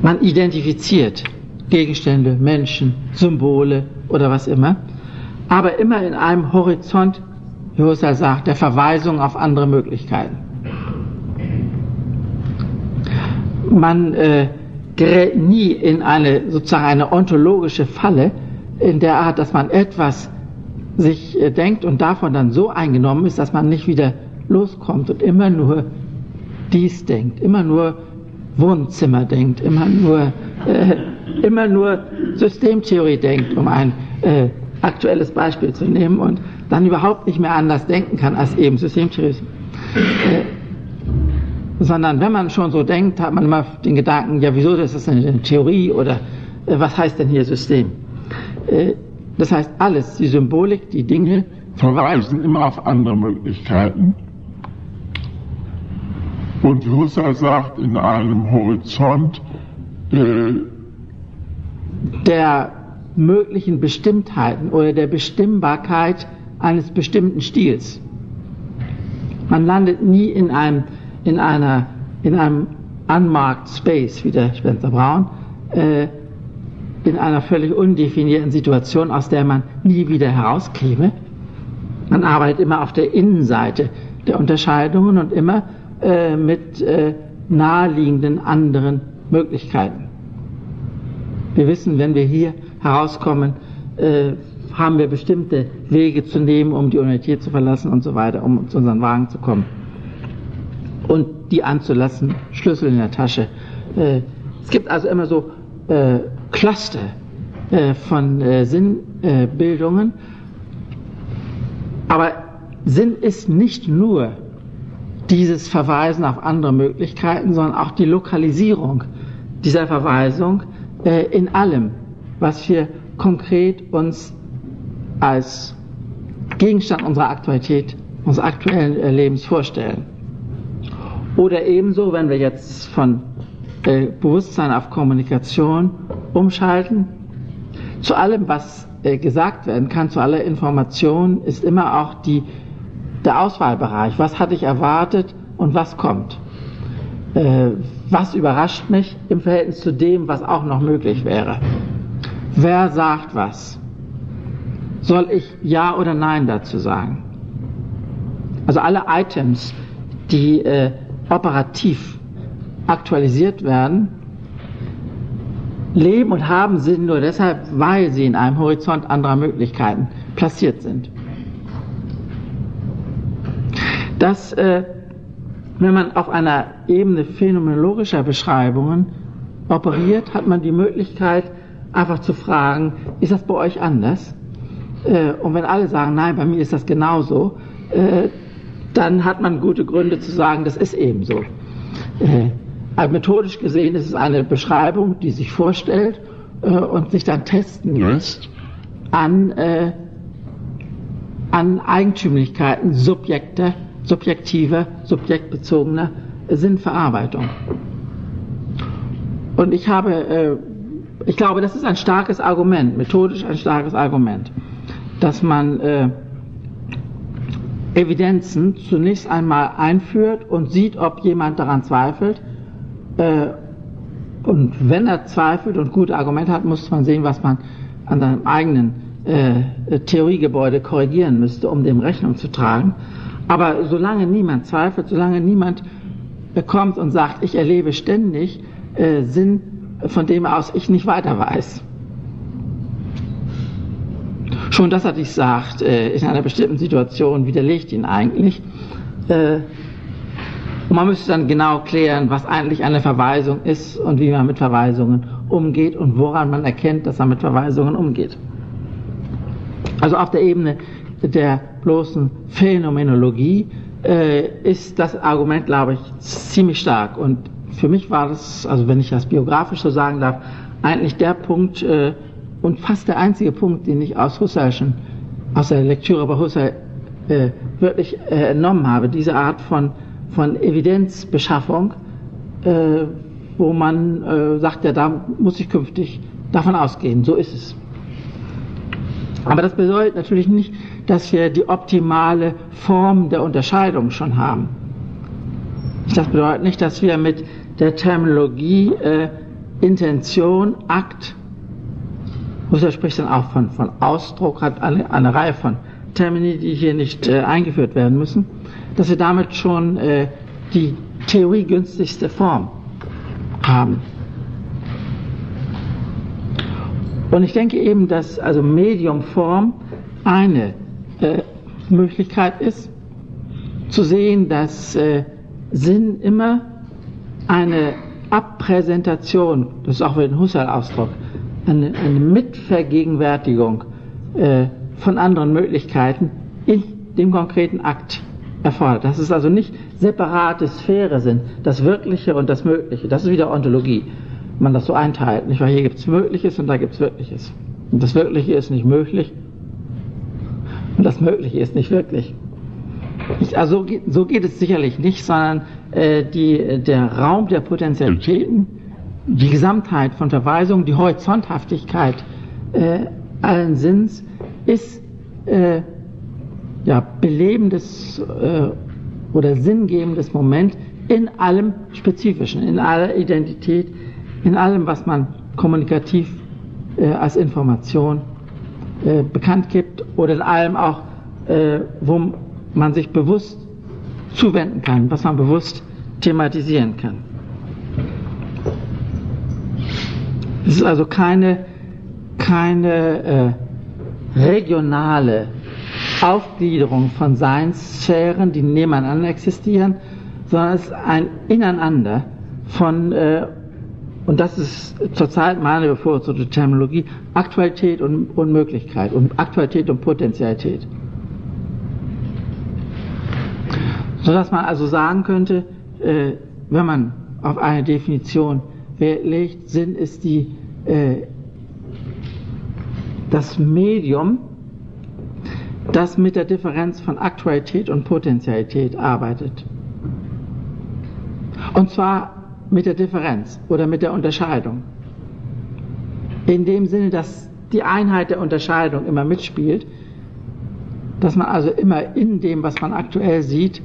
Man identifiziert Gegenstände, Menschen, Symbole oder was immer aber immer in einem Horizont, wie Husserl sagt, der Verweisung auf andere Möglichkeiten. Man äh, gerät nie in eine sozusagen eine ontologische Falle in der Art, dass man etwas sich äh, denkt und davon dann so eingenommen ist, dass man nicht wieder loskommt und immer nur dies denkt, immer nur Wohnzimmer denkt, immer nur äh, immer nur Systemtheorie denkt, um ein äh, aktuelles Beispiel zu nehmen und dann überhaupt nicht mehr anders denken kann als eben Systemtheorie. Äh, sondern wenn man schon so denkt, hat man immer den Gedanken, ja wieso, das ist eine Theorie oder äh, was heißt denn hier System? Äh, das heißt alles, die Symbolik, die Dinge verweisen immer auf andere Möglichkeiten. Und Husserl sagt in einem Horizont, äh, der möglichen Bestimmtheiten oder der Bestimmbarkeit eines bestimmten Stils. Man landet nie in einem, in einer, in einem unmarked Space, wie der Spencer Braun, äh, in einer völlig undefinierten Situation, aus der man nie wieder herauskäme. Man arbeitet immer auf der Innenseite der Unterscheidungen und immer äh, mit äh, naheliegenden anderen Möglichkeiten. Wir wissen, wenn wir hier herauskommen, äh, haben wir bestimmte Wege zu nehmen, um die Universität zu verlassen und so weiter, um zu unseren Wagen zu kommen. und die anzulassen, Schlüssel in der Tasche. Äh, es gibt also immer so äh, Cluster äh, von äh, Sinnbildungen, aber Sinn ist nicht nur dieses Verweisen auf andere Möglichkeiten, sondern auch die Lokalisierung dieser Verweisung äh, in allem, was wir konkret uns als Gegenstand unserer Aktualität, unseres aktuellen äh, Lebens vorstellen. Oder ebenso, wenn wir jetzt von äh, Bewusstsein auf Kommunikation umschalten, zu allem, was äh, gesagt werden kann, zu aller Information, ist immer auch die, der Auswahlbereich. Was hatte ich erwartet und was kommt? Äh, was überrascht mich im Verhältnis zu dem, was auch noch möglich wäre? Wer sagt was? Soll ich Ja oder Nein dazu sagen? Also alle Items, die äh, operativ aktualisiert werden, leben und haben Sinn nur deshalb, weil sie in einem Horizont anderer Möglichkeiten platziert sind. Das, äh, wenn man auf einer Ebene phänomenologischer Beschreibungen operiert, hat man die Möglichkeit, einfach zu fragen, ist das bei euch anders? Äh, und wenn alle sagen, nein, bei mir ist das genauso, äh, dann hat man gute Gründe zu sagen, das ist eben so. Äh, also methodisch gesehen ist es eine Beschreibung, die sich vorstellt äh, und sich dann testen lässt an, äh, an Eigentümlichkeiten subjekter, subjektiver, subjektbezogener Sinnverarbeitung. Und ich habe, äh, ich glaube, das ist ein starkes Argument, methodisch ein starkes Argument, dass man äh, Evidenzen zunächst einmal einführt und sieht, ob jemand daran zweifelt. Äh, und wenn er zweifelt und gute Argumente hat, muss man sehen, was man an seinem eigenen äh, Theoriegebäude korrigieren müsste, um dem Rechnung zu tragen. Aber solange niemand zweifelt, solange niemand kommt und sagt, ich erlebe ständig äh, Sinn, von dem aus ich nicht weiter weiß, Schon das hatte ich gesagt, äh, in einer bestimmten Situation widerlegt ihn eigentlich. Äh, und man müsste dann genau klären, was eigentlich eine Verweisung ist und wie man mit Verweisungen umgeht und woran man erkennt, dass man mit Verweisungen umgeht. Also auf der Ebene der bloßen Phänomenologie äh, ist das Argument, glaube ich, ziemlich stark. Und für mich war das, also wenn ich das biografisch so sagen darf, eigentlich der Punkt, äh, und fast der einzige Punkt, den ich aus Husserlschen, aus der Lektüre bei Husserl äh, wirklich äh, entnommen habe, diese Art von, von Evidenzbeschaffung, äh, wo man äh, sagt, ja, da muss ich künftig davon ausgehen, so ist es. Aber das bedeutet natürlich nicht, dass wir die optimale Form der Unterscheidung schon haben. Das bedeutet nicht, dass wir mit der Terminologie äh, Intention, Akt Husserl spricht dann auch von, von Ausdruck, hat eine, eine Reihe von Termini, die hier nicht äh, eingeführt werden müssen, dass wir damit schon äh, die theoriegünstigste Form haben. Und ich denke eben, dass also Mediumform eine äh, Möglichkeit ist, zu sehen, dass äh, Sinn immer eine Abpräsentation, das ist auch wieder ein Husserl-Ausdruck, eine, eine Mitvergegenwärtigung äh, von anderen Möglichkeiten in dem konkreten Akt erfordert. Dass es also nicht separate Sphäre sind, das Wirkliche und das Mögliche. Das ist wieder Ontologie, wenn man das so einteilt. Nicht? Weil hier gibt es Mögliches und da gibt es Wirkliches. Und das Wirkliche ist nicht möglich und das Mögliche ist nicht wirklich. Also so geht es sicherlich nicht, sondern äh, die, der Raum der Potentialitäten die Gesamtheit von Verweisungen, die Horizonthaftigkeit äh, allen Sinns ist äh, ja, belebendes äh, oder sinngebendes Moment in allem Spezifischen, in aller Identität, in allem, was man kommunikativ äh, als Information äh, bekannt gibt oder in allem auch, wo man sich bewusst zuwenden kann, was man bewusst thematisieren kann. Es ist also keine, keine äh, regionale Aufgliederung von Seinssphären, die nebeneinander existieren, sondern es ist ein Ineinander von, äh, und das ist zurzeit meine bevorzugte Terminologie, Aktualität und, und Möglichkeit und Aktualität und Potentialität. Sodass man also sagen könnte, äh, wenn man auf eine Definition legt, Sinn ist die, äh, das Medium, das mit der Differenz von Aktualität und Potentialität arbeitet. Und zwar mit der Differenz oder mit der Unterscheidung. In dem Sinne, dass die Einheit der Unterscheidung immer mitspielt, dass man also immer in dem, was man aktuell sieht,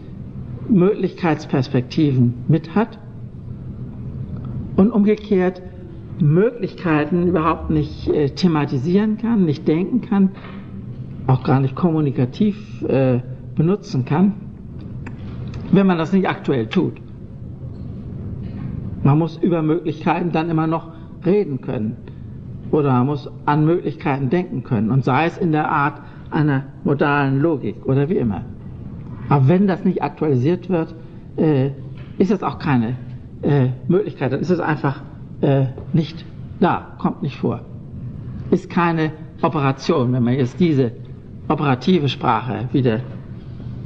Möglichkeitsperspektiven mit hat und umgekehrt Möglichkeiten überhaupt nicht äh, thematisieren kann, nicht denken kann, auch gar nicht kommunikativ äh, benutzen kann, wenn man das nicht aktuell tut. Man muss über Möglichkeiten dann immer noch reden können oder man muss an Möglichkeiten denken können und sei es in der Art einer modalen Logik oder wie immer. Aber wenn das nicht aktualisiert wird, äh, ist das auch keine äh, Möglichkeit, dann ist es einfach äh, nicht da, kommt nicht vor. Ist keine Operation, wenn man jetzt diese operative Sprache wieder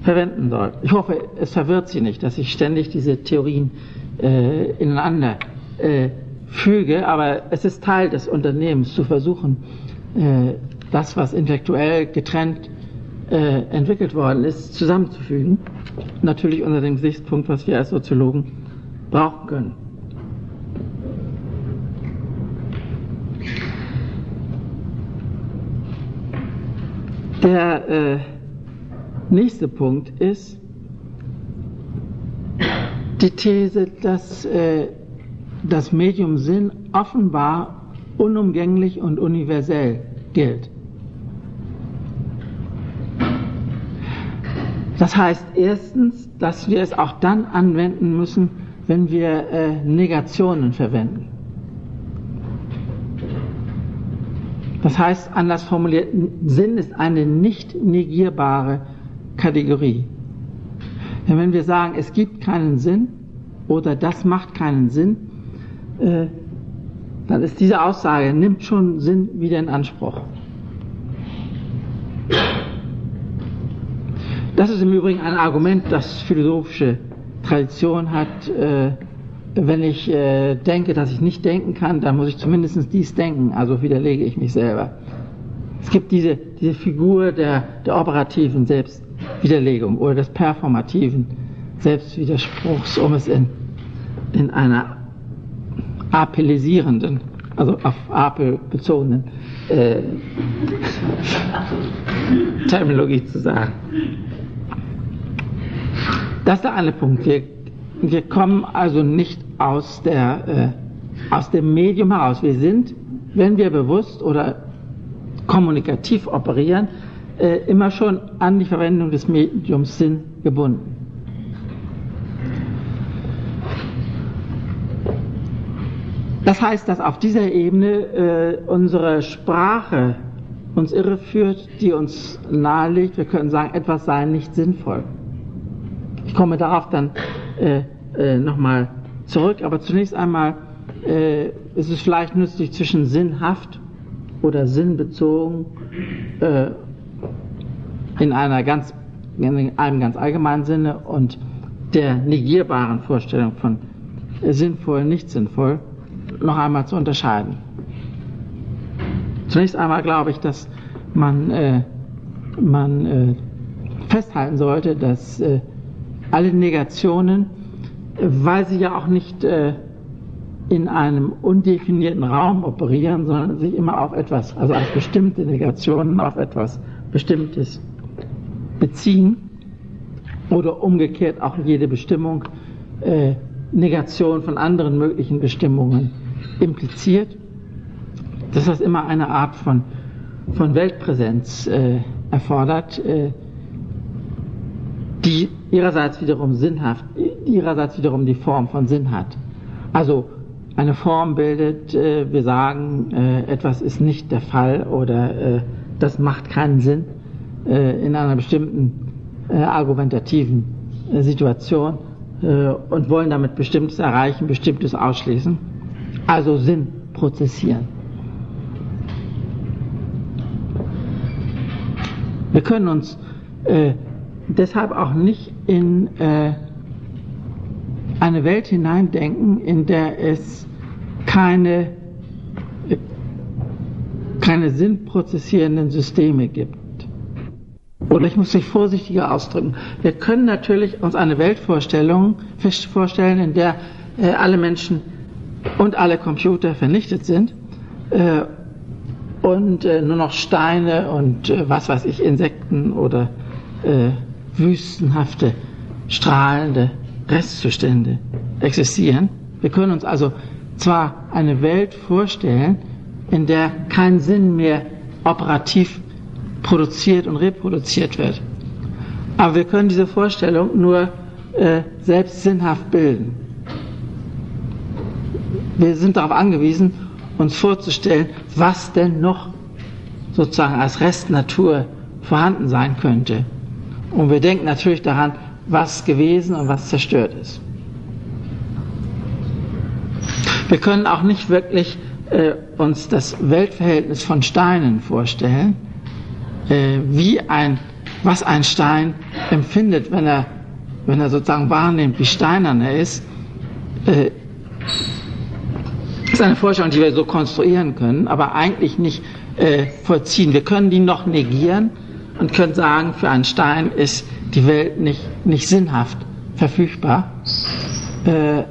verwenden soll. Ich hoffe, es verwirrt Sie nicht, dass ich ständig diese Theorien äh, ineinander äh, füge, aber es ist Teil des Unternehmens zu versuchen, äh, das, was intellektuell getrennt äh, entwickelt worden ist, zusammenzufügen. Natürlich unter dem Gesichtspunkt, was wir als Soziologen brauchen können. Der äh, nächste Punkt ist die These, dass äh, das Medium Sinn offenbar unumgänglich und universell gilt. Das heißt erstens, dass wir es auch dann anwenden müssen, wenn wir äh, Negationen verwenden. Das heißt, anders formuliert, Sinn ist eine nicht negierbare Kategorie. Denn wenn wir sagen, es gibt keinen Sinn oder das macht keinen Sinn, äh, dann ist diese Aussage, nimmt schon Sinn wieder in Anspruch. Das ist im Übrigen ein Argument, das philosophische Tradition hat. Äh, wenn ich äh, denke, dass ich nicht denken kann, dann muss ich zumindest dies denken, also widerlege ich mich selber. Es gibt diese, diese Figur der, der operativen Selbstwiderlegung oder des performativen Selbstwiderspruchs, um es in, in einer apelisierenden, also auf Apel bezogenen äh, Terminologie zu sagen. Das ist der eine Punkt. Wir, wir kommen also nicht aus, der, äh, aus dem Medium heraus. Wir sind, wenn wir bewusst oder kommunikativ operieren, äh, immer schon an die Verwendung des Mediums Sinn gebunden. Das heißt, dass auf dieser Ebene äh, unsere Sprache uns irreführt, die uns nahelegt, wir können sagen, etwas sei nicht sinnvoll. Ich komme darauf dann äh, äh, nochmal zurück, aber zunächst einmal äh, ist es vielleicht nützlich zwischen sinnhaft oder sinnbezogen äh, in einer ganz in einem ganz allgemeinen Sinne und der negierbaren Vorstellung von sinnvoll, nicht sinnvoll noch einmal zu unterscheiden. Zunächst einmal glaube ich, dass man, äh, man äh, festhalten sollte, dass äh, alle Negationen, weil sie ja auch nicht äh, in einem undefinierten Raum operieren, sondern sich immer auf etwas, also als bestimmte Negationen auf etwas Bestimmtes beziehen oder umgekehrt auch jede Bestimmung äh, Negation von anderen möglichen Bestimmungen impliziert, dass das immer eine Art von, von Weltpräsenz äh, erfordert, äh, die ihrerseits wiederum sinnhaft, ihrerseits wiederum die Form von Sinn hat. Also eine Form bildet, äh, wir sagen, äh, etwas ist nicht der Fall oder äh, das macht keinen Sinn äh, in einer bestimmten äh, argumentativen äh, Situation. und wollen damit Bestimmtes erreichen, Bestimmtes ausschließen. Also Sinn prozessieren. Wir können uns deshalb auch nicht in äh, eine Welt hineindenken, in der es keine, keine sinnprozessierenden Systeme gibt. Oder ich muss mich vorsichtiger ausdrücken. Wir können natürlich uns eine Weltvorstellung vorstellen, in der äh, alle Menschen und alle Computer vernichtet sind äh, und äh, nur noch Steine und äh, was weiß ich, Insekten oder äh, wüstenhafte, strahlende Restzustände existieren. Wir können uns also zwar eine Welt vorstellen, in der kein Sinn mehr operativ produziert und reproduziert wird. Aber wir können diese Vorstellung nur äh, selbst sinnhaft bilden. Wir sind darauf angewiesen, uns vorzustellen, was denn noch sozusagen als Restnatur vorhanden sein könnte. Und wir denken natürlich daran, was gewesen und was zerstört ist. Wir können auch nicht wirklich äh, uns das Weltverhältnis von Steinen vorstellen, äh, wie ein, was ein Stein empfindet, wenn er, wenn er sozusagen wahrnimmt, wie steinern er ist. Äh, ist eine Vorstellung, die wir so konstruieren können, aber eigentlich nicht äh, vollziehen. Wir können die noch negieren und können sagen, für einen Stein ist die Welt nicht, nicht sinnhaft verfügbar. Äh,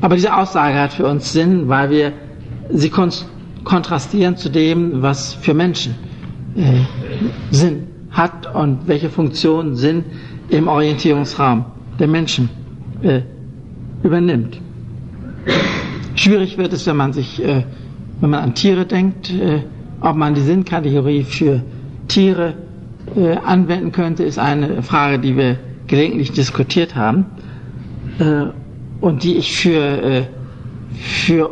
aber diese Aussage hat für uns Sinn, weil wir sie kon kontrastieren zu dem, was für Menschen äh, Sinn hat und welche Funktion Sinn im Orientierungsraum der Menschen äh, übernimmt. Schwierig wird es, wenn man sich, äh, wenn man an Tiere denkt, äh, ob man die Sinnkategorie für Tiere äh, anwenden könnte, ist eine Frage, die wir gelegentlich diskutiert haben äh, und die ich für, äh, für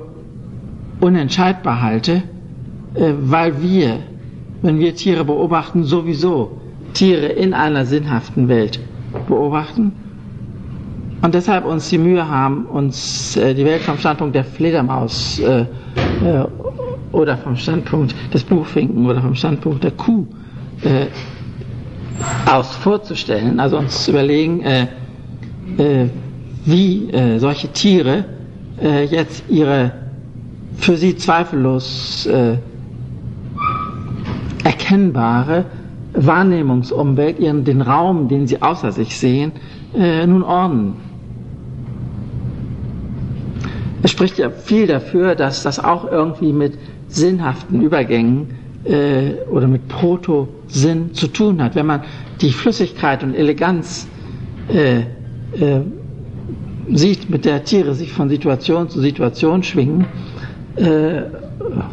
unentscheidbar halte, äh, weil wir, wenn wir Tiere beobachten, sowieso Tiere in einer sinnhaften Welt beobachten und deshalb uns die Mühe haben, uns äh, die Welt vom Standpunkt der Fledermaus äh, oder vom Standpunkt des Buchfinken oder vom Standpunkt der Kuh aus vorzustellen, also uns zu überlegen, äh, äh, wie äh, solche Tiere äh, jetzt ihre für sie zweifellos äh, erkennbare Wahrnehmungsumwelt, ihren, den Raum, den sie außer sich sehen, äh, nun ordnen. Es spricht ja viel dafür, dass das auch irgendwie mit sinnhaften Übergängen äh, oder mit Proto-Sinn zu tun hat. Wenn man die Flüssigkeit und Eleganz äh, äh, sieht, mit der Tiere sich von Situation zu Situation schwingen äh,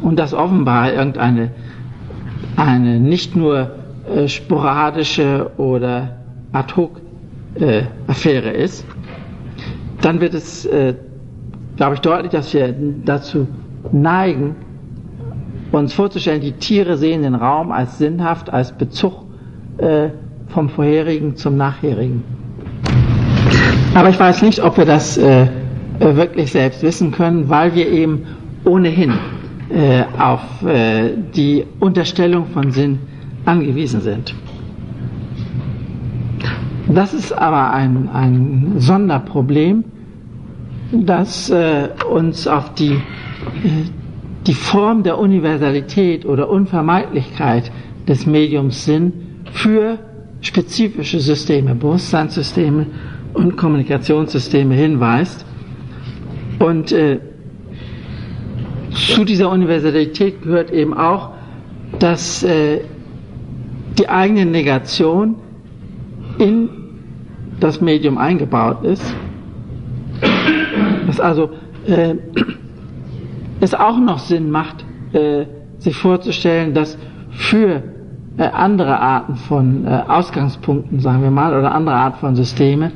und das offenbar irgendeine eine nicht nur äh, sporadische oder ad hoc äh, Affäre ist, dann wird es, glaube ich, deutlich, dass wir dazu neigen, uns vorzustellen, die Tiere sehen den Raum als sinnhaft, als Bezug äh, vom vorherigen zum nachherigen. Aber ich weiß nicht, ob wir das äh, wirklich selbst wissen können, weil wir eben ohnehin äh, auf äh, die Unterstellung von Sinn angewiesen sind. Das ist aber ein, ein Sonderproblem, das äh, uns auf die, äh, die Form der Universalität oder Unvermeidlichkeit des Mediums Sinn für spezifische Systeme, Bewusstseinssysteme und Kommunikationssysteme hinweist. Und äh, zu dieser Universalität gehört eben auch, dass äh, die eigene Negation in das Medium eingebaut ist. Dass also äh, es auch noch Sinn macht, äh, sich vorzustellen, dass für äh, andere Arten von äh, Ausgangspunkten, sagen wir mal, oder andere Art von Systeme,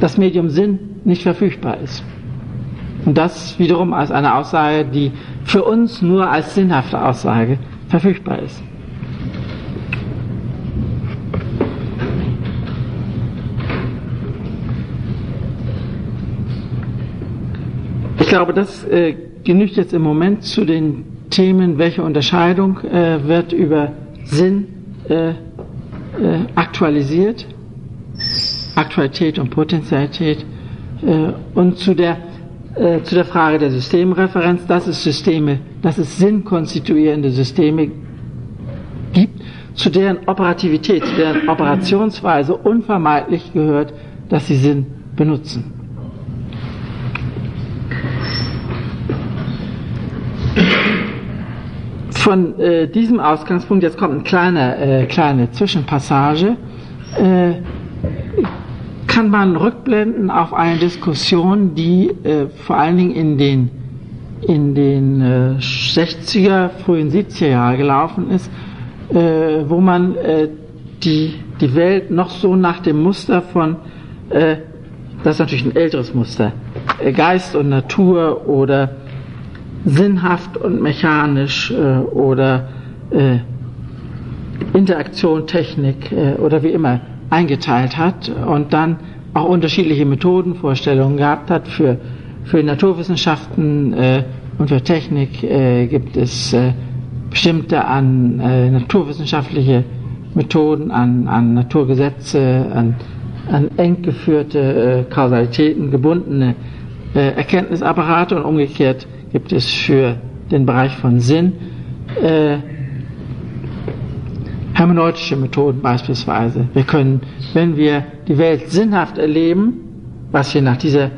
das Medium Sinn nicht verfügbar ist. Und das wiederum als eine Aussage, die für uns nur als sinnhafte Aussage verfügbar ist. Glaube, das äh, genügt jetzt im Moment zu den Themen, welche Unterscheidung äh, wird über Sinn äh, äh, aktualisiert, Aktualität und Potentialität äh, und zu der äh, zu der Frage der Systemreferenz, dass es Systeme, dass es sinnkonstituierende Systeme gibt, zu deren Operativität, zu deren Operationsweise unvermeidlich gehört, dass sie Sinn benutzen. Von äh, diesem Ausgangspunkt, jetzt kommt eine kleine, äh, kleine Zwischenpassage, äh, kann man rückblenden auf eine Diskussion, die äh, vor allen Dingen in den, in den äh, 60er, frühen 70er Jahren gelaufen ist, äh, wo man äh, die, die Welt noch so nach dem Muster von, äh, das ist natürlich ein älteres Muster, äh, Geist und Natur oder sinnhaft und mechanisch oder Interaktion, Technik oder wie immer eingeteilt hat und dann auch unterschiedliche Methodenvorstellungen gehabt hat. Für, für Naturwissenschaften äh, und für Technik äh, gibt es äh, bestimmte an äh, naturwissenschaftliche Methoden, an, an Naturgesetze, an, an eng geführte äh, Kausalitäten gebundene äh, Erkenntnisapparate und umgekehrt gibt es für den Bereich von Sinn hermeneutische Methoden beispielsweise. Wir können, wenn wir die Welt sinnhaft erleben, was wir nach dieser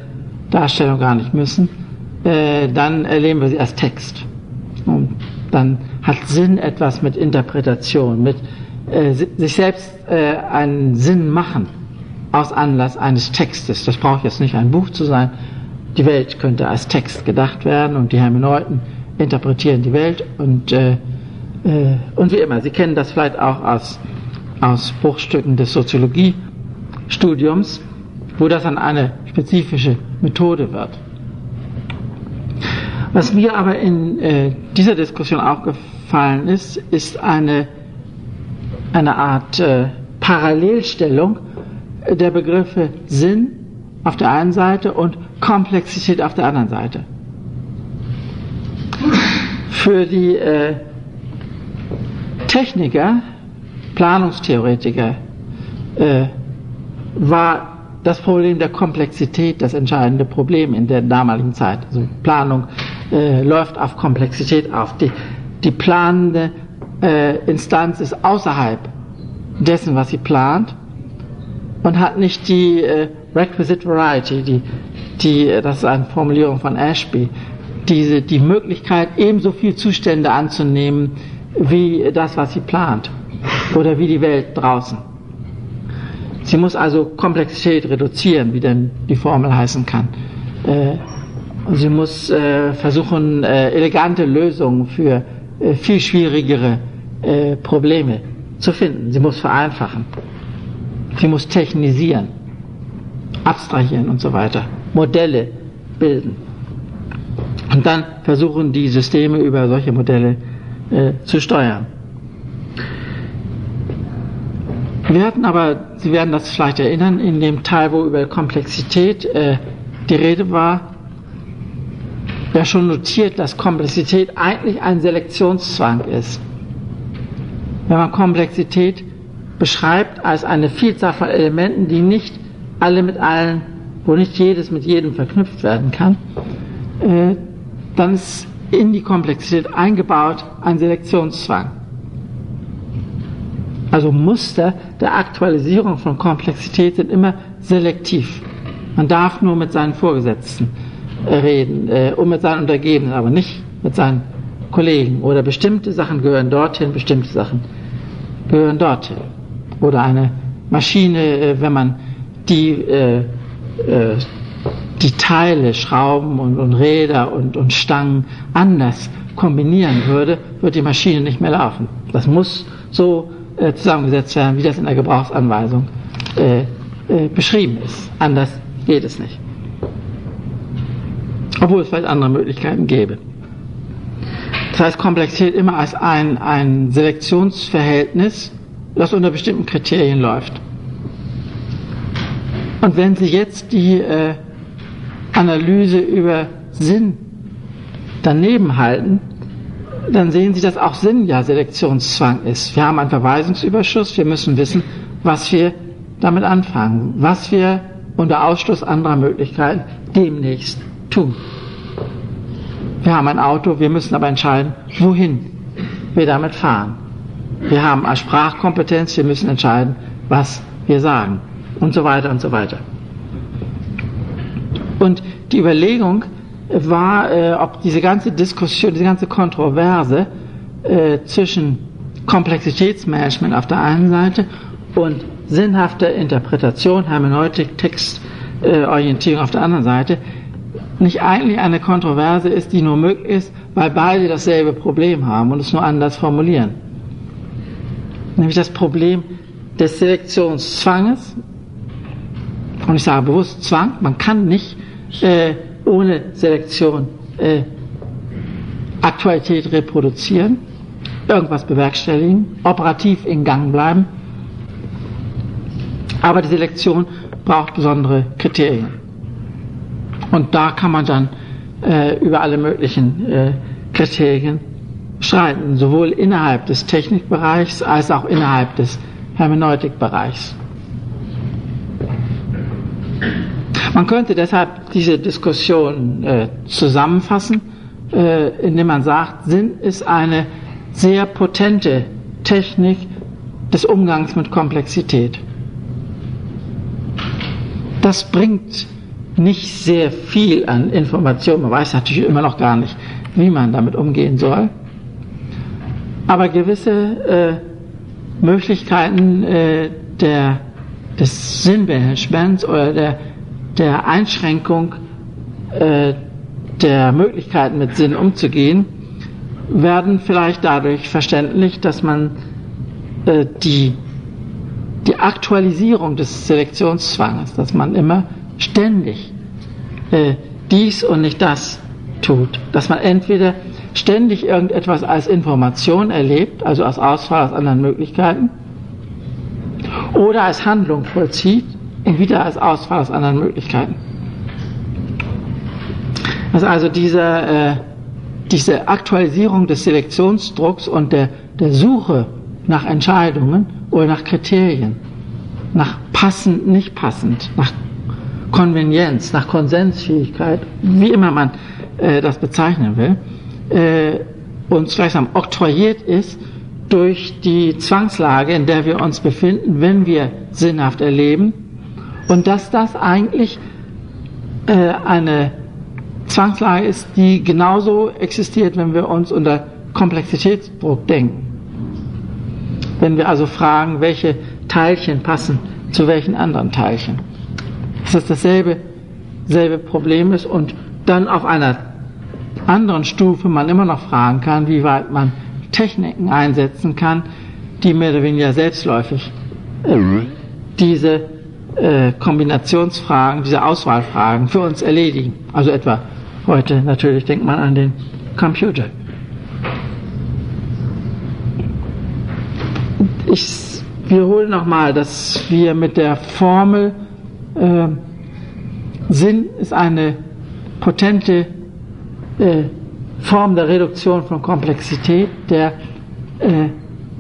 Darstellung gar nicht müssen, äh, dann erleben wir sie als Text. Und dann hat Sinn etwas mit Interpretation, mit äh, sich selbst äh, einen Sinn machen aus Anlass eines Textes. Das braucht jetzt nicht ein Buch zu sein. Die Welt könnte als Text gedacht werden und die Hermeneuten interpretieren die Welt und äh, äh, und wie immer, Sie kennen das vielleicht auch aus, aus Bruchstücken des Soziologiestudiums, wo das dann eine spezifische Methode wird. Was mir aber in äh, dieser Diskussion aufgefallen ist, ist eine, eine Art äh, Parallelstellung der Begriffe Sinn auf der einen Seite und Komplexität auf der anderen Seite. Für die äh, Techniker, Planungstheoretiker, äh, war das Problem der Komplexität das entscheidende Problem in der damaligen Zeit. Also Planung äh, läuft auf Komplexität auf. Die, die planende äh, Instanz ist außerhalb dessen, was sie plant und hat nicht die äh, requisite variety, die, die, das ist eine Formulierung von Ashby, diese, die Möglichkeit, ebenso viel Zustände anzunehmen, wie das, was sie plant oder wie die Welt draußen. Sie muss also Komplexität reduzieren, wie denn die Formel heißen kann. Äh, sie muss äh, versuchen, äh, elegante Lösungen für äh, viel schwierigere äh, Probleme zu finden. Sie muss vereinfachen. Sie muss technisieren, abstrahieren und so weiter, Modelle bilden. Und dann versuchen die Systeme über solche Modelle äh, zu steuern. Wir hatten aber, Sie werden das vielleicht erinnern, in dem Teil, wo über Komplexität äh, die Rede war, ja schon notiert, dass Komplexität eigentlich ein Selektionszwang ist. Wenn man Komplexität beschreibt als eine Vielzahl von Elementen, die nicht alle mit allen, wo nicht jedes mit jedem verknüpft werden kann, äh, dann ist in die Komplexität eingebaut ein Selektionszwang. Also Muster der Aktualisierung von Komplexität sind immer selektiv. Man darf nur mit seinen Vorgesetzten reden äh, und mit seinen Untergebenen, aber nicht mit seinen Kollegen. Oder bestimmte Sachen gehören dorthin, bestimmte Sachen gehören dorthin. Oder eine Maschine, äh, wenn man die äh, äh, die Teile, Schrauben und, und Räder und, und Stangen anders kombinieren würde, würde die Maschine nicht mehr laufen. Das muss so äh, zusammengesetzt werden, wie das in der Gebrauchsanweisung äh, äh, beschrieben ist. Anders geht es nicht. Obwohl es vielleicht andere Möglichkeiten gäbe. Das heißt, Komplexität immer als ein, ein Selektionsverhältnis, das unter bestimmten Kriterien läuft. Und wenn Sie jetzt die äh, Analyse über Sinn daneben halten, dann sehen Sie, dass auch Sinn ja Selektionszwang ist. Wir haben einen Verweisungsüberschuss, wir müssen wissen, was wir damit anfangen, was wir unter Ausschluss anderer Möglichkeiten demnächst tun. Wir haben ein Auto, wir müssen aber entscheiden, wohin wir damit fahren. Wir haben eine Sprachkompetenz, wir müssen entscheiden, was wir sagen und so weiter und so weiter. Und die Überlegung war, äh, ob diese ganze Diskussion, diese ganze Kontroverse äh, zwischen Komplexitätsmanagement auf der einen Seite und sinnhafter Interpretation, Hermeneutik, Textorientierung äh, auf der anderen Seite nicht eigentlich eine Kontroverse ist, die nur möglich ist, weil beide dasselbe Problem haben und es nur anders formulieren. Nämlich das Problem des Selektionszwanges. Und ich sage bewusst Zwang, man kann nicht äh, ohne Selektion äh, Aktualität reproduzieren, irgendwas bewerkstelligen, operativ in Gang bleiben. Aber die Selektion braucht besondere Kriterien. Und da kann man dann äh, über alle möglichen äh, Kriterien streiten, sowohl innerhalb des Technikbereichs als auch innerhalb des Hermeneutikbereichs. Man könnte deshalb diese Diskussion äh, zusammenfassen, äh, indem man sagt, Sinn ist eine sehr potente Technik des Umgangs mit Komplexität. Das bringt nicht sehr viel an Informationen. Man weiß natürlich immer noch gar nicht, wie man damit umgehen soll. Aber gewisse äh, Möglichkeiten äh, der, des Sinnmanagements oder der, der Einschränkung äh, der Möglichkeiten mit Sinn umzugehen, werden vielleicht dadurch verständlich, dass man äh, die, die Aktualisierung des Selektionszwanges, dass man immer ständig äh, dies und nicht das tut. Dass man entweder ständig irgendetwas als Information erlebt, also als Ausfall aus anderen Möglichkeiten, oder als Handlung vollzieht wieder als Ausfall aus anderen Möglichkeiten. Dass also diese, äh, diese Aktualisierung des Selektionsdrucks und der, der Suche nach Entscheidungen oder nach Kriterien, nach passend, nicht passend, nach Konvenienz, nach Konsensfähigkeit, wie immer man äh, das bezeichnen will, äh, uns gleichsam oktroyiert ist durch die Zwangslage, in der wir uns befinden, wenn wir sinnhaft erleben, und dass das eigentlich äh, eine Zwangslage ist, die genauso existiert, wenn wir uns unter Komplexitätsdruck denken. Wenn wir also fragen, welche Teilchen passen zu welchen anderen Teilchen dass das dasselbe selbe Problem ist und dann auf einer anderen Stufe man immer noch fragen kann, wie weit man Techniken einsetzen kann, die mehr oder weniger selbstläufig äh, diese äh, Kombinationsfragen, diese Auswahlfragen für uns erledigen. Also etwa heute natürlich denkt man an den Computer. Ich wiederhole nochmal, dass wir mit der Formel äh, Sinn ist eine potente äh, Form der Reduktion von Komplexität, der, äh,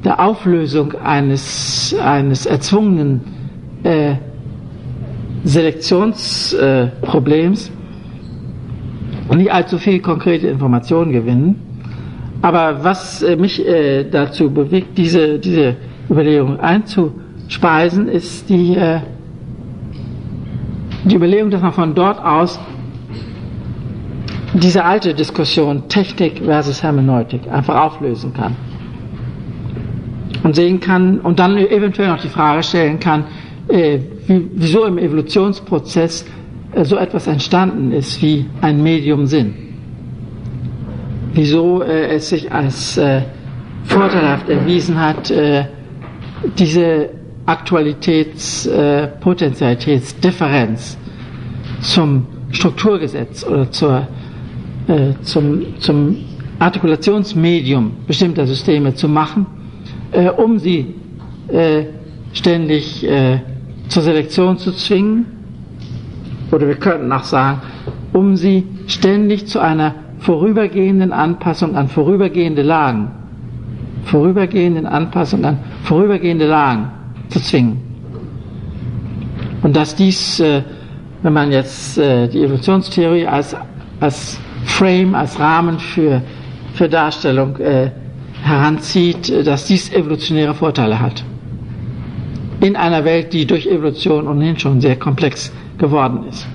der Auflösung eines, eines erzwungenen äh, Selektionsproblems nicht allzu viel konkrete Informationen gewinnen. Aber was äh, mich äh, dazu bewegt, diese, diese Überlegung einzuspeisen, ist die äh, die Überlegung, dass man von dort aus diese alte Diskussion Technik versus Hermeneutik einfach auflösen kann. Und sehen kann und dann eventuell noch die Frage stellen kann, äh, wieso im Evolutionsprozess äh, so etwas entstanden ist wie ein Medium Sinn. Wieso äh, es sich als äh, vorteilhaft erwiesen hat, diese Aktualitäts-, äh, Potentialitätsdifferenz zum Strukturgesetz oder zur, zum, zum Artikulationsmedium bestimmter Systeme zu machen, um sie ständig äh, zur Selektion zu zwingen. Oder wir könnten auch sagen, um sie ständig zu einer vorübergehenden Anpassung an vorübergehende Lagen, vorübergehenden Anpassung an vorübergehende Lagen zu zwingen. Und dass dies, äh, wenn man jetzt äh, die Evolutionstheorie als, als Frame, als Rahmen für, für Darstellung äh, heranzieht, dass dies evolutionäre Vorteile hat. In einer Welt, die durch Evolution ohnehin schon sehr komplex geworden ist.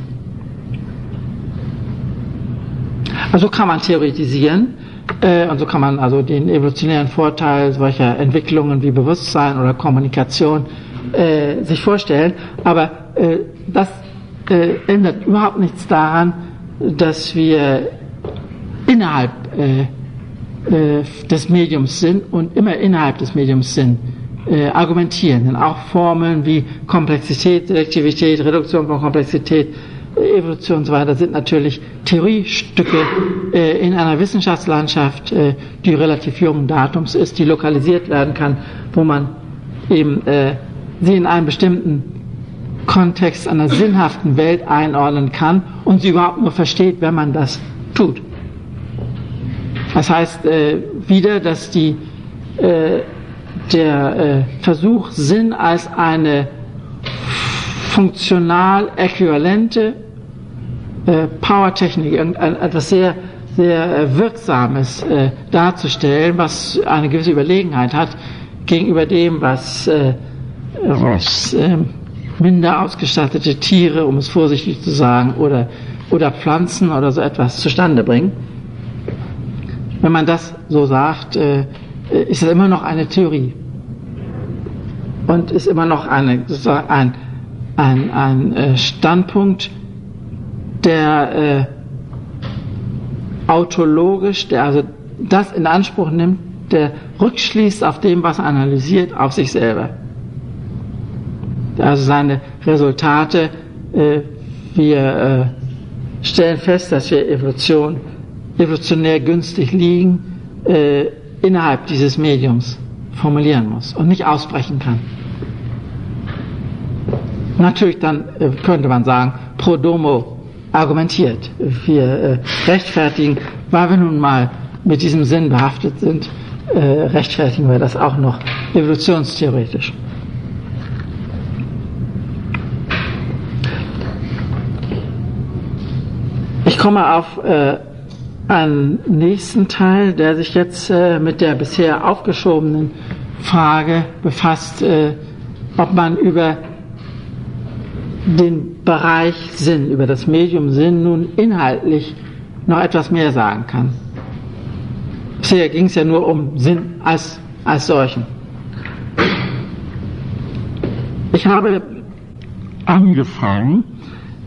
Also kann man theoretisieren äh, und so kann man also den evolutionären Vorteil solcher Entwicklungen wie Bewusstsein oder Kommunikation äh, sich vorstellen, aber äh, das äh, ändert überhaupt nichts daran, dass wir innerhalb äh, äh, des Mediums sind und immer innerhalb des Mediums sind, äh, argumentieren. Denn auch Formeln wie Komplexität, Selektivität, Reduktion von Komplexität, Evolution und so weiter sind natürlich Theoriestücke äh, in einer Wissenschaftslandschaft, äh, die relativ jungen Datums ist, die lokalisiert werden kann, wo man eben äh, sie in einem bestimmten Kontext einer sinnhaften Welt einordnen kann und sie überhaupt nur versteht, wenn man das tut. Das heißt äh, wieder, dass die, äh, der äh, Versuch, Sinn als eine funktional äquivalente äh, Powertechnik, etwas sehr, sehr äh, Wirksames äh, darzustellen, was eine gewisse Überlegenheit hat gegenüber dem, was, äh, was äh, minder ausgestattete Tiere, um es vorsichtig zu sagen, oder, oder Pflanzen oder so etwas zustande bringen. Wenn man das so sagt, äh, ist es immer noch eine Theorie und ist immer noch eine, ein, ein, ein äh, Standpunkt, der äh, autologisch, der also das in Anspruch nimmt, der rückschließt auf dem, was er analysiert, auf sich selber. Also seine Resultate, äh, wir äh, stellen fest, dass wir Evolution evolutionär günstig liegen, äh, innerhalb dieses Mediums formulieren muss und nicht ausbrechen kann. Natürlich dann äh, könnte man sagen, pro domo argumentiert. Wir äh, rechtfertigen, weil wir nun mal mit diesem Sinn behaftet sind, äh, rechtfertigen wir das auch noch evolutionstheoretisch. Ich komme auf einen nächsten Teil, der sich jetzt äh, mit der bisher aufgeschobenen Frage befasst, äh, ob man über den Bereich Sinn, über das Medium Sinn nun inhaltlich noch etwas mehr sagen kann. Bisher ging es ja nur um Sinn als, als solchen. Ich habe angefangen,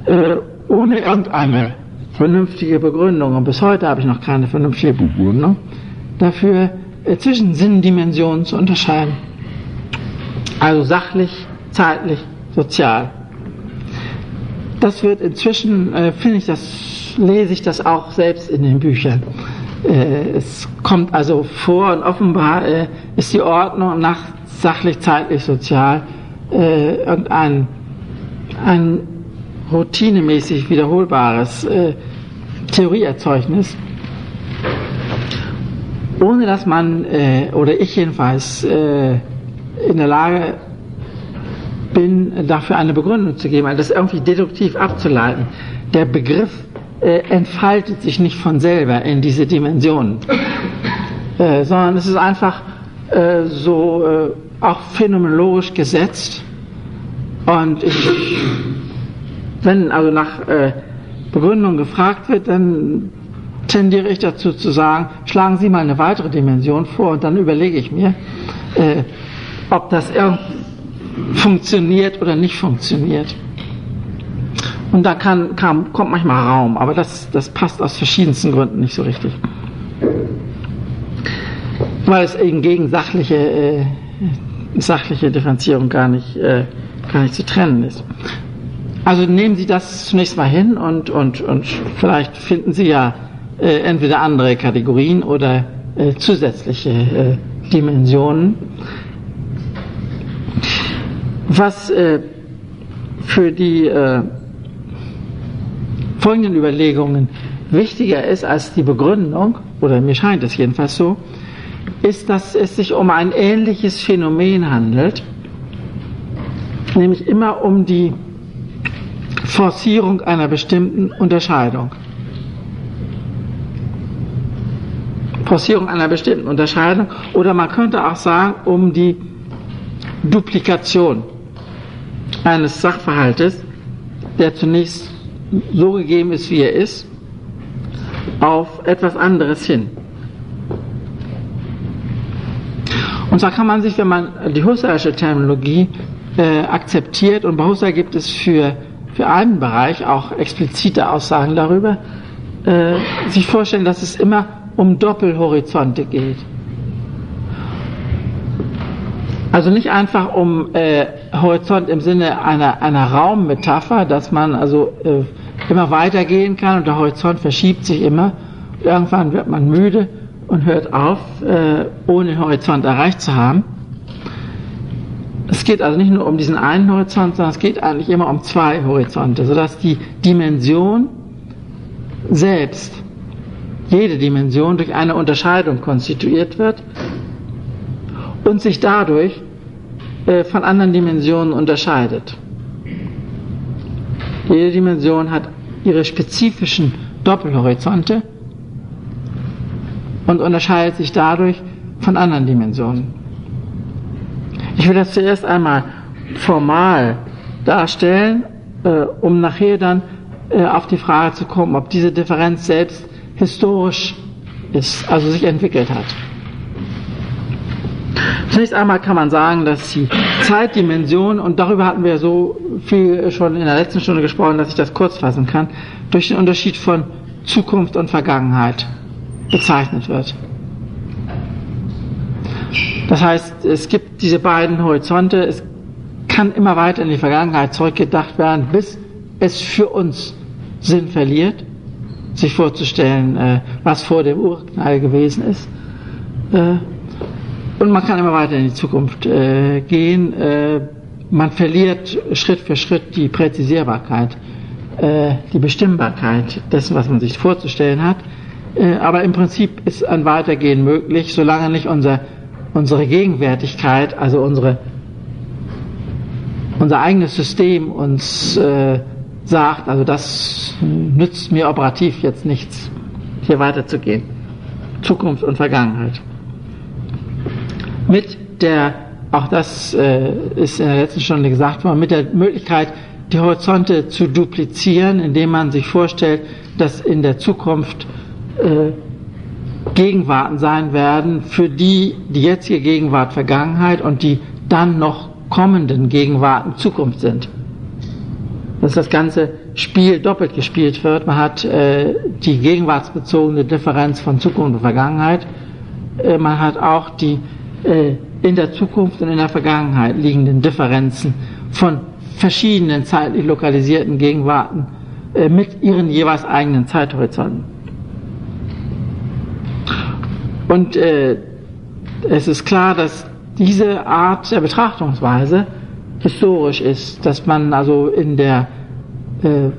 äh, ohne irgendeine vernünftige Begründung, und bis heute habe ich noch keine vernünftige Begründung, dafür äh, zwischen Sinndimensionen zu unterscheiden. Also sachlich, zeitlich, sozial. Das wird inzwischen, äh, finde ich, das lese ich das auch selbst in den Büchern. Äh, es kommt also vor und offenbar äh, ist die Ordnung nach sachlich, zeitlich, sozial äh, irgendein ein routinemäßig wiederholbares äh, Theorieerzeugnis, ohne dass man, äh, oder ich jedenfalls, äh, in der Lage bin, dafür eine Begründung zu geben, also das irgendwie deduktiv abzuleiten. Der Begriff äh, entfaltet sich nicht von selber in diese Dimensionen, äh, sondern es ist einfach äh, so auch phänomenologisch gesetzt. Und ich, wenn also nach äh, Begründung gefragt wird, dann tendiere ich dazu zu sagen, schlagen Sie mal eine weitere Dimension vor und dann überlege ich mir, äh, ob das funktioniert oder nicht funktioniert. Und da kann, kann, kommt manchmal Raum, aber das, das passt aus verschiedensten Gründen nicht so richtig. Weil es eben gegen sachliche, äh, sachliche Differenzierung gar nicht, äh, gar nicht zu trennen ist. Also nehmen Sie das zunächst mal hin und, und, und vielleicht finden Sie ja äh, entweder andere Kategorien oder äh, zusätzliche äh, Dimensionen. Was äh, für die äh, folgenden Überlegungen wichtiger ist als die Begründung, oder mir scheint es jedenfalls so, ist, dass es sich um ein ähnliches Phänomen handelt, nämlich immer um die Forcierung einer bestimmten Unterscheidung. Forcierung einer bestimmten Unterscheidung oder man könnte auch sagen um die Duplikation eines Sachverhaltes, der zunächst so gegeben ist, wie er ist, auf etwas anderes hin. Und zwar kann man sich, wenn man die Husserlsche Terminologie äh, akzeptiert, und bei Husserl gibt es für, für einen Bereich auch explizite Aussagen darüber, äh, sich vorstellen, dass es immer um Doppelhorizonte geht. Also nicht einfach um äh, Horizont im Sinne einer, einer Raummetapher, dass man also äh, immer weitergehen kann und der Horizont verschiebt sich immer. Irgendwann wird man müde und hört auf, äh, ohne den Horizont erreicht zu haben. Es geht also nicht nur um diesen einen Horizont, sondern es geht eigentlich immer um zwei Horizonte, sodass die Dimension selbst, jede Dimension durch eine Unterscheidung konstituiert wird und sich dadurch äh, von anderen Dimensionen unterscheidet. Jede Dimension hat ihre spezifischen Doppelhorizonte und unterscheidet sich dadurch von anderen Dimensionen. Ich will das zuerst einmal formal darstellen, äh, um nachher dann äh, auf die Frage zu kommen, ob diese Differenz selbst historisch ist, also sich entwickelt hat. Zunächst einmal kann man sagen, dass die Zeitdimension, und darüber hatten wir so viel schon in der letzten Stunde gesprochen, dass ich das kurz fassen kann, durch den Unterschied von Zukunft und Vergangenheit bezeichnet wird. Das heißt, es gibt diese beiden Horizonte, es kann immer weiter in die Vergangenheit zurückgedacht werden, bis es für uns Sinn verliert, sich vorzustellen, äh, was vor dem Urknall gewesen ist. Äh, und man kann immer weiter in die Zukunft äh, gehen. Man verliert Schritt für Schritt die Präzisierbarkeit, die Bestimmbarkeit dessen, was man sich vorzustellen hat. Aber im Prinzip ist ein Weitergehen möglich, solange nicht unser, unsere Gegenwärtigkeit, also unsere, unser eigenes System uns äh, sagt, also das nützt mir operativ jetzt nichts, hier weiterzugehen. Zukunft und Vergangenheit. Mit der, auch das äh, ist in der letzten Stunde gesagt worden, mit der Möglichkeit, die Horizonte zu duplizieren, indem man sich vorstellt, dass in der Zukunft äh, Gegenwarten sein werden, für die die jetzige Gegenwart Vergangenheit und die dann noch kommenden Gegenwarten Zukunft sind. Dass das ganze Spiel doppelt gespielt wird. Man hat äh, die gegenwartsbezogene Differenz von Zukunft und Vergangenheit. Äh, man hat auch die äh, in der Zukunft und in der Vergangenheit liegenden Differenzen von verschiedenen zeitlich lokalisierten Gegenwarten äh, mit ihren jeweils eigenen Zeithorizonten. Und äh, es ist klar, dass diese Art der Betrachtungsweise historisch ist, dass man also in der, äh,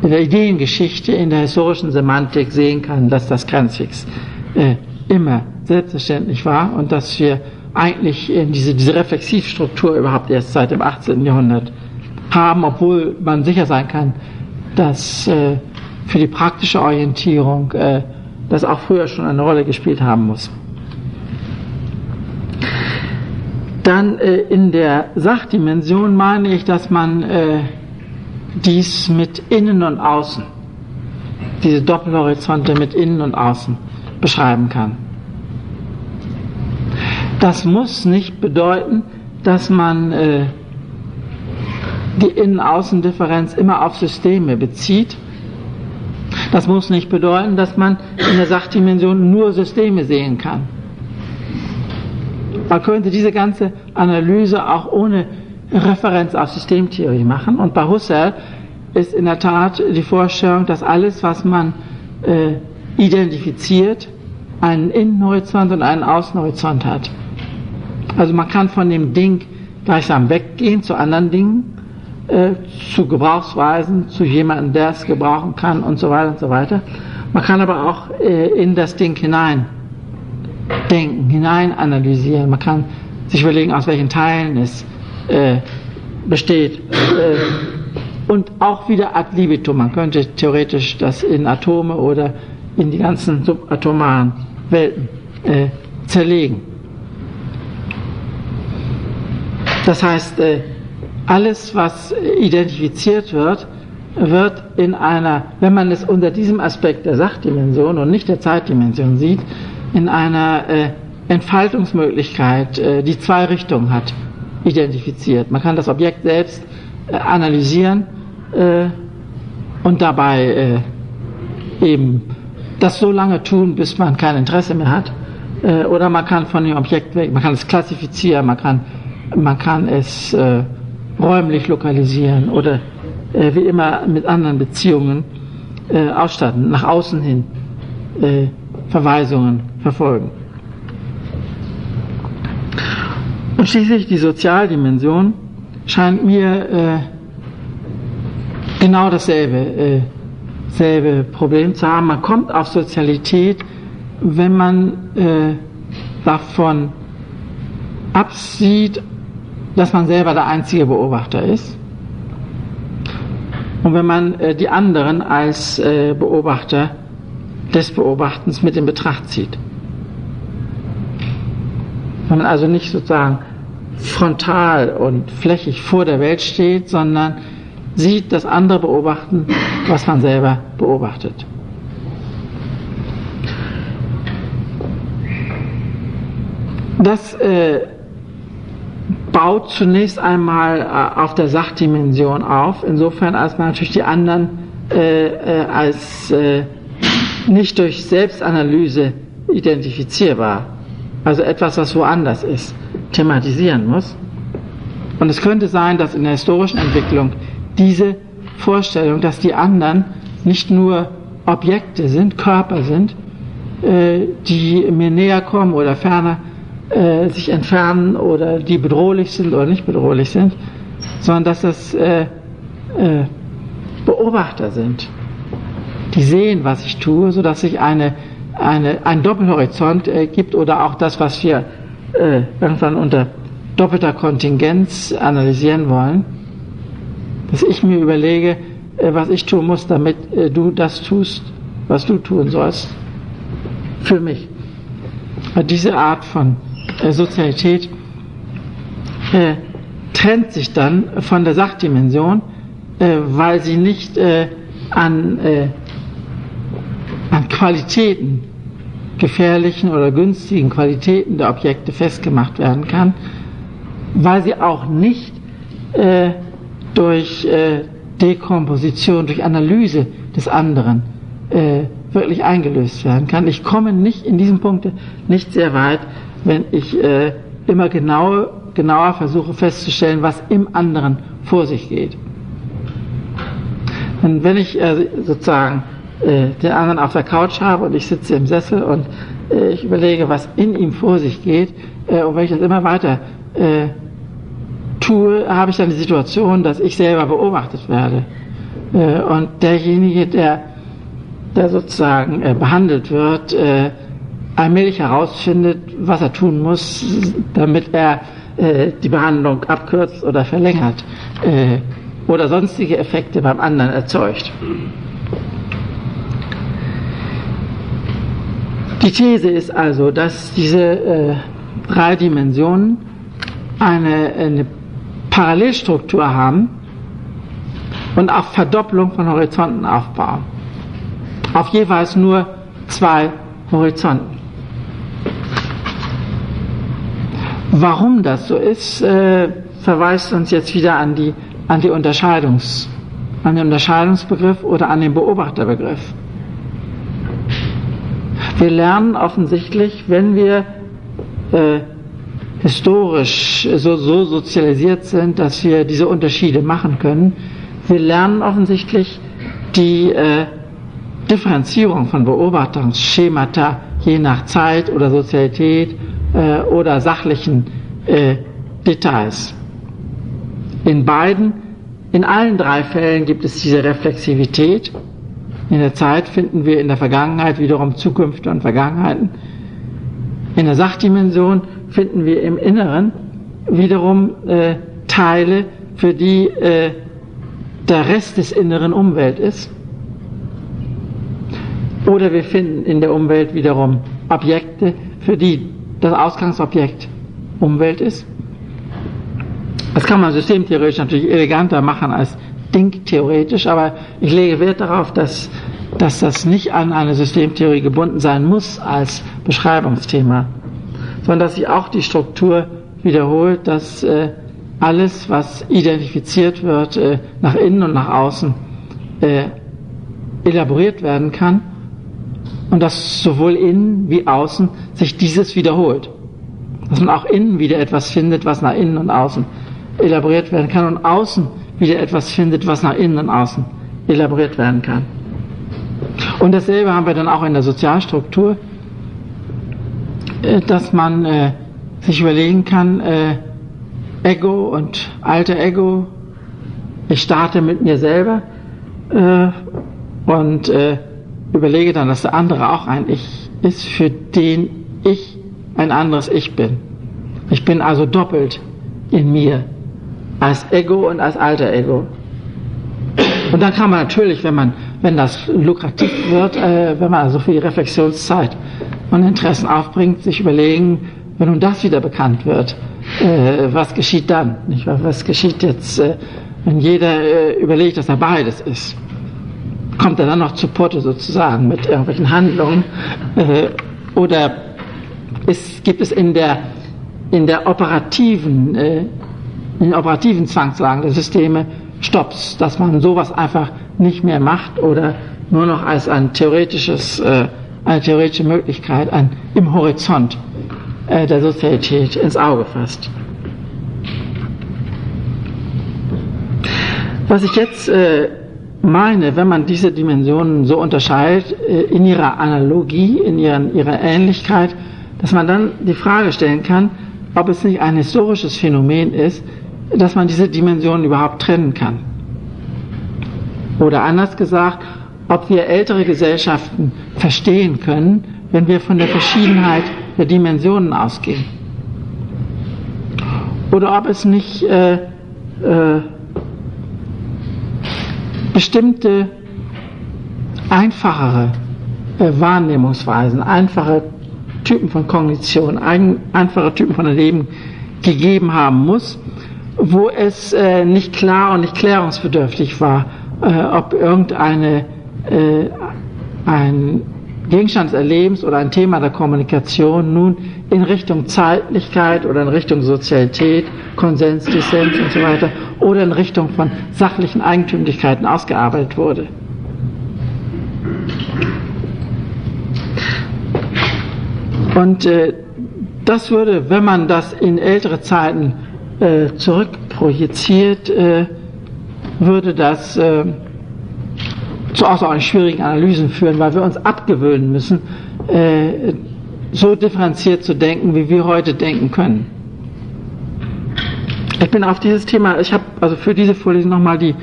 in der Ideengeschichte, in der historischen Semantik sehen kann, dass das Grenzfix äh, immer selbstverständlich war und dass wir eigentlich diese, diese Reflexivstruktur überhaupt erst seit dem 18. Jahrhundert haben, obwohl man sicher sein kann, dass äh, für die praktische Orientierung äh, das auch früher schon eine Rolle gespielt haben muss. Dann äh, in der Sachdimension meine ich, dass man äh, dies mit Innen und Außen, diese Doppelhorizonte mit Innen und Außen beschreiben kann. Das muss nicht bedeuten, dass man äh, die Innen-Außen-Differenz immer auf Systeme bezieht, das muss nicht bedeuten, dass man in der Sachdimension nur Systeme sehen kann. Man könnte diese ganze Analyse auch ohne Referenz auf Systemtheorie machen. Und bei Husserl ist in der Tat die Vorstellung, dass alles, was man äh, identifiziert, einen Innenhorizont und einen Außenhorizont hat. Also man kann von dem Ding gleichsam weggehen zu anderen Dingen äh, zu Gebrauchsweisen, zu jemandem, der es gebrauchen kann und so weiter und so weiter. Man kann aber auch äh, in das Ding hinein denken, hinein analysieren. Man kann sich überlegen, aus welchen Teilen es äh, besteht. Äh, und auch wieder ad libitum. Man könnte theoretisch das in Atome oder in die ganzen subatomaren Welten äh, zerlegen. Das heißt, alles, was identifiziert wird, wird in einer, wenn man es unter diesem Aspekt der Sachdimension und nicht der Zeitdimension sieht, in einer äh, Entfaltungsmöglichkeit, äh, die zwei Richtungen hat, identifiziert. Man kann das Objekt selbst äh, analysieren äh, und dabei äh, eben das so lange tun, bis man kein Interesse mehr hat. Äh, oder man kann von dem Objekt weg, man kann es klassifizieren, man kann, man kann es räumlich lokalisieren oder wie immer mit anderen Beziehungen ausstatten, nach außen hin Verweisungen verfolgen. Und schließlich die Sozialdimension scheint mir äh, genau dasselbe äh, selbe Problem zu haben. Man kommt auf Sozialität, wenn man äh, davon absieht, dass man selber der einzige Beobachter ist. Und wenn man äh, die anderen als äh, Beobachter des Beobachtens mit in Betracht zieht. Wenn man also nicht sozusagen frontal und flächig vor der Welt steht, sondern sieht, dass andere beobachten, was man selber beobachtet. Das äh, baut zunächst einmal äh, auf der Sachdimension auf, insofern als man natürlich die anderen äh, äh als äh, nicht durch Selbstanalyse identifizierbar also etwas, was woanders ist, thematisieren muss. Und es könnte sein, dass in der historischen Entwicklung diese Vorstellung, dass die anderen nicht nur Objekte sind, Körper sind, äh, die mir näher kommen oder ferner äh, sich entfernen oder die bedrohlich sind oder nicht bedrohlich sind, sondern dass das äh, äh Beobachter sind, die sehen, was ich tue, sodass ich eine eine, ein Doppelhorizont äh, gibt oder auch das, was wir äh, irgendwann unter doppelter Kontingenz analysieren wollen, dass ich mir überlege, äh, was ich tun muss, damit du das tust, was du tun sollst, für mich. Diese Art von Sozialität äh, trennt sich dann von der Sachdimension, weil sie nicht an an Qualitäten, gefährlichen oder günstigen Qualitäten der Objekte festgemacht werden kann, weil sie auch nicht äh, durch äh, Dekomposition, durch Analyse des anderen äh, wirklich eingelöst werden kann. Ich komme nicht in diesem Punkt nicht sehr weit, wenn ich äh, immer genau, genauer versuche festzustellen, was im anderen vor sich geht. Und wenn ich äh, sozusagen äh, den anderen auf der Couch habe und ich sitze im Sessel und äh, ich überlege, was in ihm vor sich geht. Äh, und wenn ich das immer weiter äh, tue, habe ich dann die Situation, dass ich selber beobachtet werde. Äh, und derjenige, der, der sozusagen behandelt wird, allmählich herausfindet, was er tun muss, damit er die Behandlung abkürzt oder verlängert oder sonstige Effekte beim anderen erzeugt. Die These ist also, dass diese äh, drei Dimensionen eine, eine Parallelstruktur haben und auch Verdopplung von Horizonten aufbauen. Auf jeweils nur zwei Horizonten. Warum das so ist, äh, verweist uns jetzt wieder an die, an die Unterscheidungs, an den Unterscheidungsbegriff oder an den Beobachterbegriff. Wir lernen offensichtlich, wenn wir äh, historisch so, so sozialisiert sind, dass wir diese Unterschiede machen können, wir lernen offensichtlich die äh, Differenzierung von Beobachtungsschemata je nach Zeit oder Sozialität äh, oder sachlichen äh, Details. In beiden in allen drei Fällen gibt es diese Reflexivität. In der Zeit finden wir in der Vergangenheit wiederum Zukünfte und Vergangenheiten. In der Sachdimension finden wir im Inneren wiederum äh, Teile, für die äh, der Rest des inneren Umwelt ist. Oder wir finden in der Umwelt wiederum Objekte, für die das Ausgangsobjekt Umwelt ist. Das kann man systemtheoretisch natürlich eleganter machen als denktheoretisch, aber ich lege Wert darauf, dass, dass das nicht an eine Systemtheorie gebunden sein muss als Beschreibungsthema, sondern dass sich auch die Struktur wiederholt, dass äh, alles, was identifiziert wird, äh, nach innen und nach außen äh, elaboriert werden kann und dass sowohl innen wie außen sich dieses wiederholt. Dass man auch innen wieder etwas findet, was nach innen und außen elaboriert werden kann und außen wieder etwas findet, was nach innen und außen elaboriert werden kann. Und dasselbe haben wir dann auch in der Sozialstruktur, äh, dass man äh, sich überlegen kann, äh, Ego und alter Ego, ich starte mit mir selber äh, und äh, überlege dann, dass der andere auch ein Ich ist, für den ich ein anderes Ich bin. Ich bin also doppelt in mir, als Ego und als alter Ego. Und dann kann man natürlich, wenn man, wenn das lukrativ wird, äh, wenn man also die Reflexionszeit und Interessen aufbringt, sich überlegen, wenn nun das wieder bekannt wird, äh, was geschieht dann? Nicht? Was geschieht jetzt, äh, wenn jeder äh, überlegt, dass er beides ist? Kommt er dann noch zu Potte sozusagen mit irgendwelchen Handlungen? Äh, oder ist, gibt es in der, in der operativen, äh, in operativen Zwangslagen der Systeme Stops, dass man sowas einfach nicht mehr macht oder nur noch als ein theoretisches, äh, eine theoretische Möglichkeit, ein im Horizont äh, der Sozialität ins Auge fasst. Was ich jetzt äh, meine, wenn man diese Dimensionen so unterscheidet, äh, in ihrer Analogie, in ihren, ihrer Ähnlichkeit, dass man dann die Frage stellen kann, ob es nicht ein historisches Phänomen ist, dass man diese Dimensionen überhaupt trennen kann. Oder anders gesagt, ob wir ältere Gesellschaften verstehen können, wenn wir von der Verschiedenheit der Dimensionen ausgehen. Oder ob es nicht äh, äh, bestimmte einfachere äh, Wahrnehmungsweisen, einfache Typen von Kognition, ein, einfache Typen von Erleben gegeben haben muss, wo es äh, nicht klar und nicht klärungsbedürftig war, äh, ob irgendeine ein Gegenstand des Erlebens oder ein Thema der Kommunikation nun in Richtung Zeitlichkeit oder in Richtung Sozialität, Konsens, Dissens und so weiter oder in Richtung von sachlichen Eigentümlichkeiten ausgearbeitet wurde. Und äh, das würde, wenn man das in ältere Zeiten äh, zurückprojiziert, äh, würde das äh, zu außerordentlich schwierigen Analysen führen, weil wir uns abgewöhnen müssen, äh, so differenziert zu denken, wie wir heute denken können. Ich bin auf dieses Thema, ich habe also für diese Vorlesung nochmal die,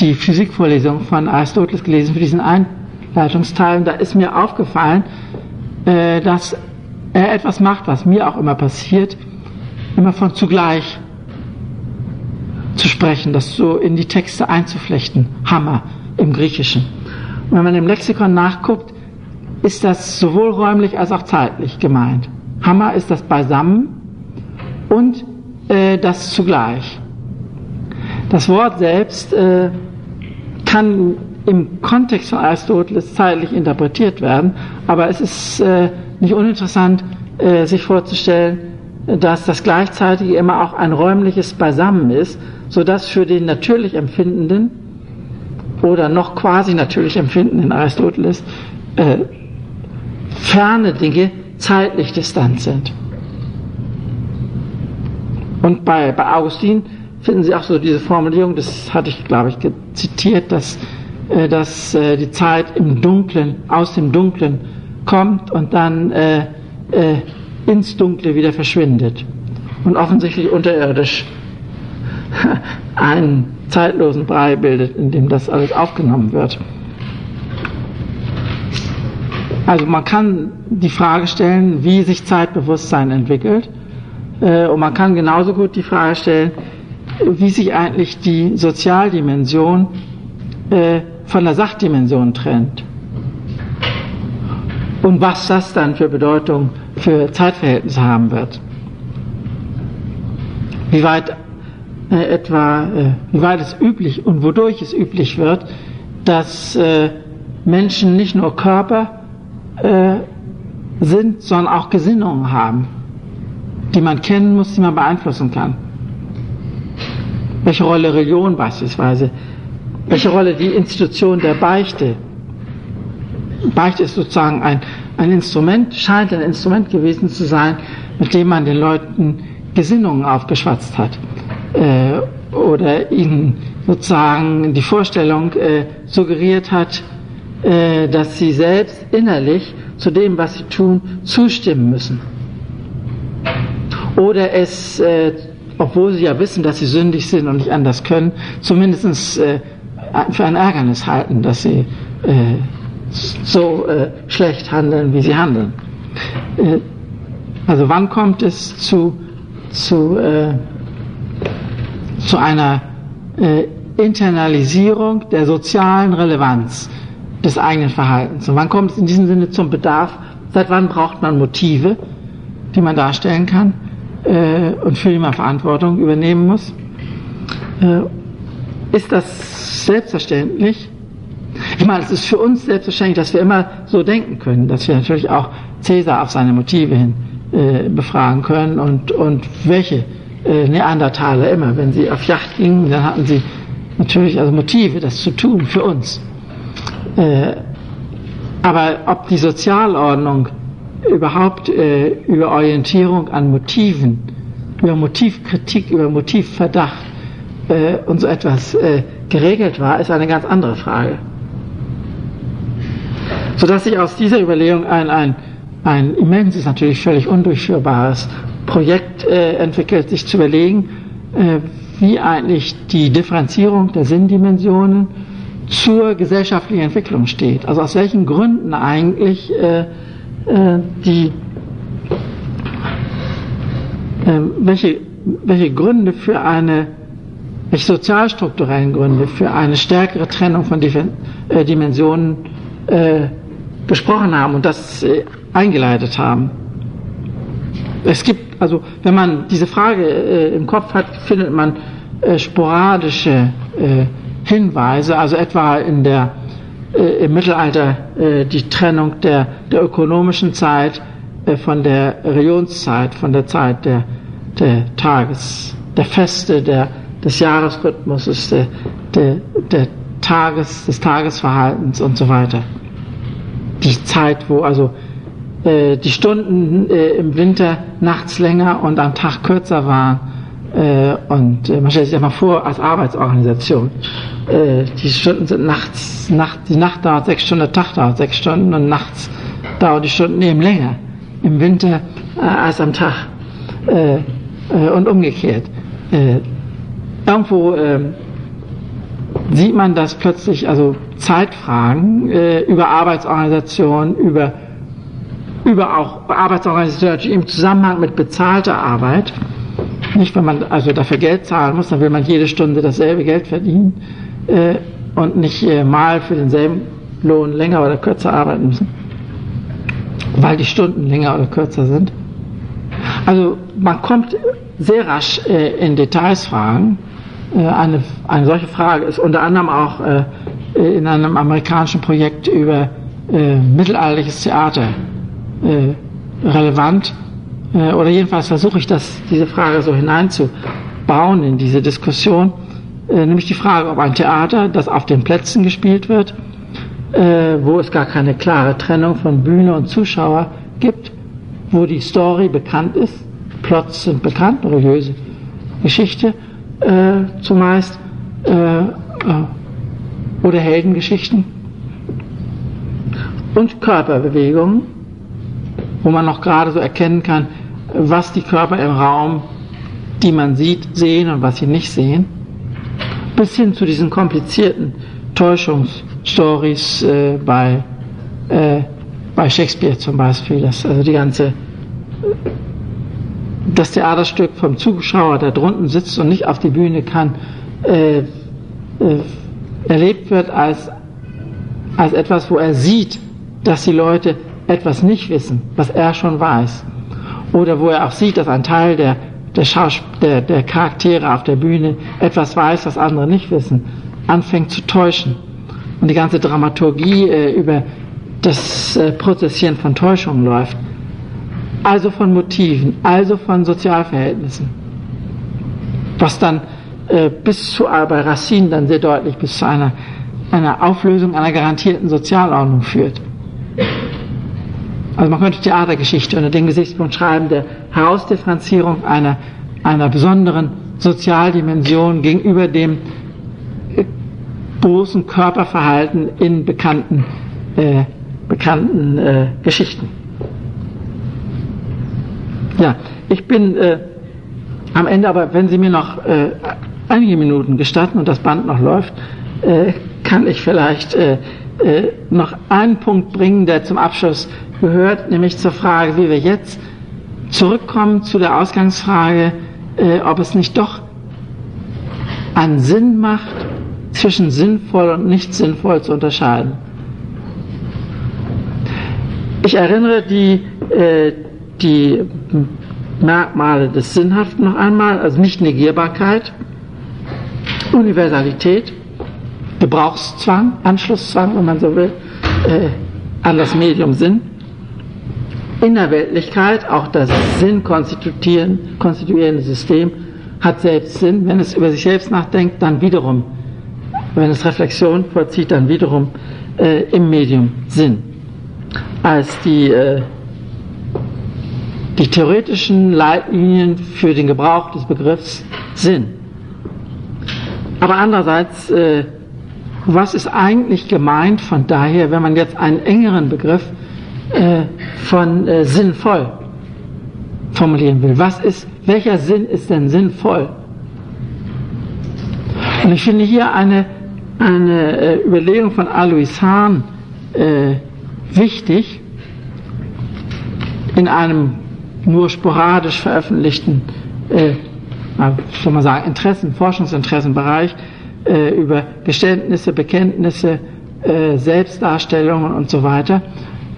die Physikvorlesung von Aristoteles gelesen, für diesen Einleitungsteil. Und da ist mir aufgefallen, äh, dass er etwas macht, was mir auch immer passiert, immer von zugleich zu sprechen, das so in die Texte einzuflechten. Hammer im Griechischen. Wenn man im Lexikon nachguckt, ist das sowohl räumlich als auch zeitlich gemeint. Hammer ist das beisammen und äh, das zugleich. Das Wort selbst äh, kann im Kontext von Aristoteles zeitlich interpretiert werden, aber es ist äh, nicht uninteressant, äh, sich vorzustellen, dass das Gleichzeitige immer auch ein räumliches Beisammen ist, sodass für den natürlich Empfindenden oder noch quasi natürlich empfinden in Aristoteles, äh, ferne Dinge zeitlich distant sind. Und bei, bei Augustin finden Sie auch so diese Formulierung, das hatte ich, glaube ich, zitiert, dass, äh, dass äh, die Zeit im Dunklen, aus dem Dunklen kommt und dann äh, äh, ins Dunkle wieder verschwindet. Und offensichtlich unterirdisch ein zeitlosen Brei bildet, in dem das alles aufgenommen wird. Also man kann die Frage stellen, wie sich Zeitbewusstsein entwickelt. Äh, und man kann genauso gut die Frage stellen, wie sich eigentlich die Sozialdimension äh, von der Sachdimension trennt. Und was das dann für Bedeutung für Zeitverhältnisse haben wird. Wie weit äh, etwa, äh, weit es üblich und wodurch es üblich wird, dass äh, Menschen nicht nur Körper äh, sind, sondern auch Gesinnungen haben, die man kennen muss, die man beeinflussen kann. Welche Rolle Religion beispielsweise, welche Rolle die Institution der Beichte. Beichte ist sozusagen ein, ein Instrument, scheint ein Instrument gewesen zu sein, mit dem man den Leuten Gesinnungen aufgeschwatzt hat äh, oder ihnen sozusagen die Vorstellung äh, suggeriert hat, äh, dass sie selbst innerlich zu dem, was sie tun, zustimmen müssen. Oder es, äh, obwohl sie ja wissen, dass sie sündig sind und nicht anders können, zumindest äh, für ein Ärgernis halten, dass sie äh, so schlecht handeln, wie sie handeln. Also wann kommt es zu, zu, zu einer äh, Internalisierung der sozialen Relevanz des eigenen Verhaltens. Und wann kommt es in diesem Sinne zum Bedarf? Seit wann braucht man Motive, die man darstellen kann äh, und für die man Verantwortung übernehmen muss? Äh, ist das selbstverständlich? Ich meine, es ist für uns selbstverständlich, dass wir immer so denken können, dass wir natürlich auch Cäsar auf seine Motive hin äh, befragen können und, und welche äh, Neandertaler immer, wenn sie auf Yacht gingen, dann hatten sie natürlich also Motive, das zu tun für uns. Äh, aber ob die Sozialordnung überhaupt äh, über Orientierung an Motiven, über Motivkritik, über Motivverdacht äh, und so etwas äh, geregelt war, ist eine ganz andere Frage. Sodass sich aus dieser Überlegung ein, ein, ein immenses, natürlich völlig undurchführbares Projekt äh, entwickelt, sich zu überlegen, äh, wie eigentlich die Differenzierung der Sinndimensionen zur gesellschaftlichen Entwicklung steht. Also aus welchen Gründen eigentlich äh, äh, die äh, welche, welche Gründe für eine welche sozialstrukturellen Gründe für eine stärkere Trennung von äh, Dimensionen besprochen haben und das eingeleitet haben. Es gibt, also wenn man diese Frage äh, im Kopf hat, findet man äh, sporadische äh, Hinweise, also etwa in der, äh, im Mittelalter äh, die Trennung der, der ökonomischen Zeit äh, von der Religionszeit, von der Zeit der, der Tages, der Feste, der, des Jahresrhythmuses, der, der, der Tages, des Tagesverhaltens und so weiter. Die Zeit, wo also äh, die Stunden äh, im Winter nachts länger und am Tag kürzer waren äh, und äh, man stellt sich das mal vor als Arbeitsorganisation. Äh, die Stunden sind nachts, Nacht, die Nacht dauert sechs Stunden, der Tag dauert sechs Stunden und nachts dauert die Stunden eben länger. Im Winter äh, als am Tag. Und umgekehrt. Irgendwo äh, sieht man, dass plötzlich also Zeitfragen äh, über Arbeitsorganisation, über über auch Arbeitsorganisationen im Zusammenhang mit bezahlter Arbeit nicht, wenn man also dafür Geld zahlen muss, dann will man jede Stunde dasselbe Geld verdienen äh, und nicht äh, mal für denselben Lohn länger oder kürzer arbeiten müssen, weil die Stunden länger oder kürzer sind. Also man kommt sehr rasch äh, in Details fragen. Äh, eine, eine solche Frage ist unter anderem auch äh, in einem amerikanischen Projekt über äh, mittelalterliches Theater relevant äh, oder jedenfalls versuche ich das, diese Frage so hineinzubauen in diese Diskussion, äh, nämlich die Frage, ob ein Theater, das auf den Plätzen gespielt wird, äh, wo es gar keine klare Trennung von Bühne und Zuschauer gibt, wo die Story bekannt ist, Plots sind bekannt, religiöse Geschichte äh, zumeist, äh, äh, oder Heldengeschichten und Körperbewegungen, wo man noch gerade so erkennen kann, was die Körper im Raum, die man sieht, sehen und was sie nicht sehen. bis hin zu diesen komplizierten Täuschungsstories äh, bei, äh, bei Shakespeare zum Beispiel, dass also die ganze das Theaterstück vom Zuschauer, der drunten sitzt und nicht auf die Bühne kann, äh, äh, erlebt wird als, als etwas, wo er sieht, dass die Leute etwas nicht wissen, was er schon weiß. Oder wo er auch sieht, dass ein Teil der, der, der, der Charaktere auf der Bühne etwas weiß, was andere nicht wissen, anfängt zu täuschen. Und die ganze Dramaturgie äh, über das äh, Prozessieren von Täuschungen läuft. Also von Motiven, also von Sozialverhältnissen. Was dann äh, bis zu, bei Racine dann sehr deutlich bis zu einer, einer Auflösung einer garantierten Sozialordnung führt. Also man könnte Theatergeschichte unter dem Gesichtspunkt schreiben, der Herausdifferenzierung einer, einer besonderen Sozialdimension gegenüber dem äh, großen Körperverhalten in bekannten, äh, bekannten äh, Geschichten. Ja, ich bin äh, am Ende, aber wenn Sie mir noch äh, einige Minuten gestatten und das Band noch läuft, äh, kann ich vielleicht noch einen Punkt bringen, der zum Abschluss gehört, nämlich zur Frage, wie wir jetzt zurückkommen zu der Ausgangsfrage, äh, ob es nicht doch einen Sinn macht, zwischen sinnvoll und nicht sinnvoll zu unterscheiden. Ich erinnere die, äh, die Merkmale des Sinnhaften noch einmal, also nicht Negierbarkeit, Universalität, Gebrauchszwang, Anschlusszwang, wenn man so will, äh, an das Medium Sinn, Innerweltlichkeit, auch das Sinn konstituierende System hat selbst Sinn. Wenn es über sich selbst nachdenkt, dann wiederum, wenn es Reflexion vollzieht, dann wiederum äh, im Medium Sinn. Als die, äh, die theoretischen Leitlinien für den Gebrauch des Begriffs Sinn. Aber andererseits, äh, was ist eigentlich gemeint von daher, wenn man jetzt einen engeren Begriff äh, von äh, sinnvoll formulieren will. Was ist, welcher Sinn ist denn sinnvoll? Und ich finde hier eine, eine äh, Überlegung von Alois Hahn äh, wichtig in einem nur sporadisch veröffentlichten, äh, soll man sagen, Interessen, Forschungsinteressenbereich äh, über Geständnisse, Bekenntnisse, äh, Selbstdarstellungen und so weiter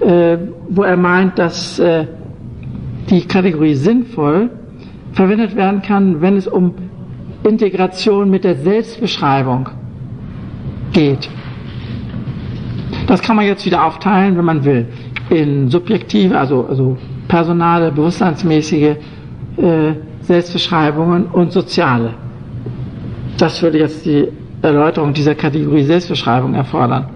wo er meint, dass äh, die Kategorie sinnvoll verwendet werden kann, wenn es um Integration mit der Selbstbeschreibung geht. Das kann man jetzt wieder aufteilen, wenn man will, in subjektive, also, also personale, bewusstseinsmäßige äh, Selbstbeschreibungen und soziale. Das würde jetzt die Erläuterung dieser Kategorie Selbstbeschreibung erfordern.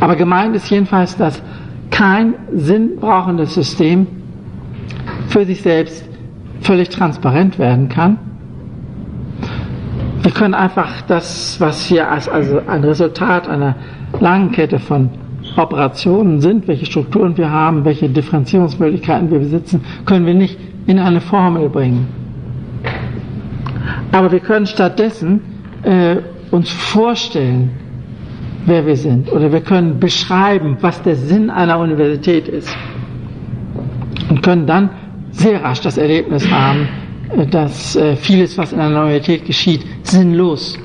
Aber gemeint ist jedenfalls, dass kein sinnbrauchendes System für sich selbst völlig transparent werden kann. Wir können einfach das, was hier als also ein Resultat einer langen Kette von Operationen sind, welche Strukturen wir haben, welche Differenzierungsmöglichkeiten wir besitzen, können wir nicht in eine Formel bringen. Aber wir können stattdessen äh, uns vorstellen, wer wir sind. Oder wir können beschreiben, was der Sinn einer Universität ist. Und können dann sehr rasch das Erlebnis haben, äh, dass äh, vieles, was in einer Universität geschieht, sinnlos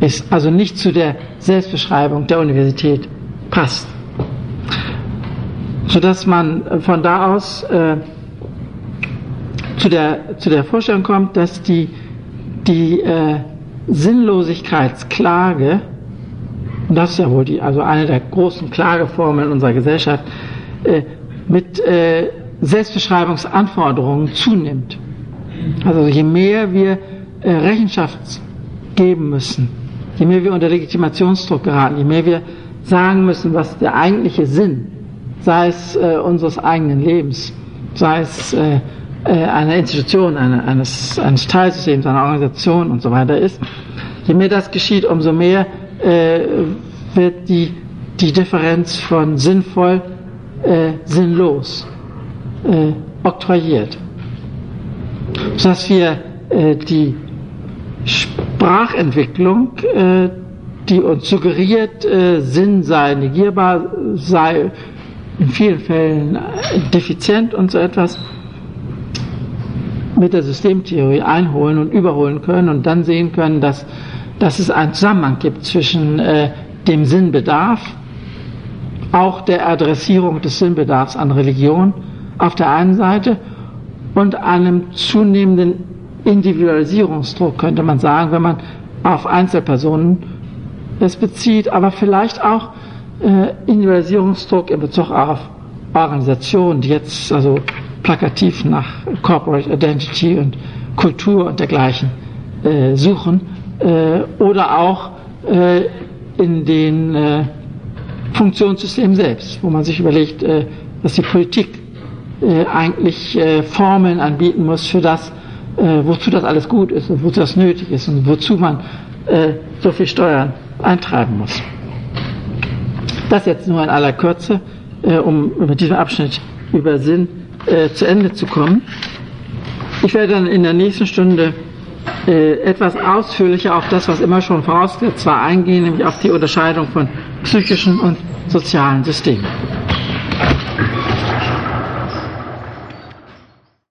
ist. Also nicht zu der Selbstbeschreibung der Universität passt. Sodass man äh, von da aus äh, zu, der, zu der Vorstellung kommt, dass die, die äh, Sinnlosigkeitsklage das ist ja wohl die, also eine der großen Klageformen unserer Gesellschaft, äh, mit äh, Selbstbeschreibungsanforderungen zunimmt. Also je mehr wir äh, Rechenschaft geben müssen, je mehr wir unter Legitimationsdruck geraten, je mehr wir sagen müssen, was der eigentliche Sinn, sei es äh, unseres eigenen Lebens, sei es äh, äh, einer Institution, eine, eines, eines Teilsystems, einer Organisation und so weiter ist, je mehr das geschieht, umso mehr äh, wird die, die Differenz von sinnvoll, äh, sinnlos äh, oktroyiert. Sodass wir äh, die Sprachentwicklung, äh, die uns suggeriert, äh, Sinn sei negierbar, sei in vielen Fällen defizient und so etwas, mit der Systemtheorie einholen und überholen können und dann sehen können, dass, dass es einen Zusammenhang gibt zwischen äh, dem Sinnbedarf, auch der Adressierung des Sinnbedarfs an Religion auf der einen Seite und einem zunehmenden Individualisierungsdruck, könnte man sagen, wenn man auf Einzelpersonen es bezieht, aber vielleicht auch äh, Individualisierungsdruck in Bezug auf Organisationen, die jetzt also plakativ nach Corporate Identity und Kultur und dergleichen äh, suchen, oder auch äh, in den äh, Funktionssystemen selbst, wo man sich überlegt, äh, dass die Politik äh, eigentlich äh, Formeln anbieten muss für das, äh, wozu das alles gut ist und wozu das nötig ist und wozu man äh, so viel Steuern eintreiben muss. Das jetzt nur in aller Kürze, äh, um mit diesem Abschnitt über Sinn äh, zu Ende zu kommen. Ich werde dann in der nächsten Stunde äh, etwas ausführlicher auf das, was immer schon vorausgesetzt war, eingehen, nämlich auf die Unterscheidung von psychischen und sozialen Systemen.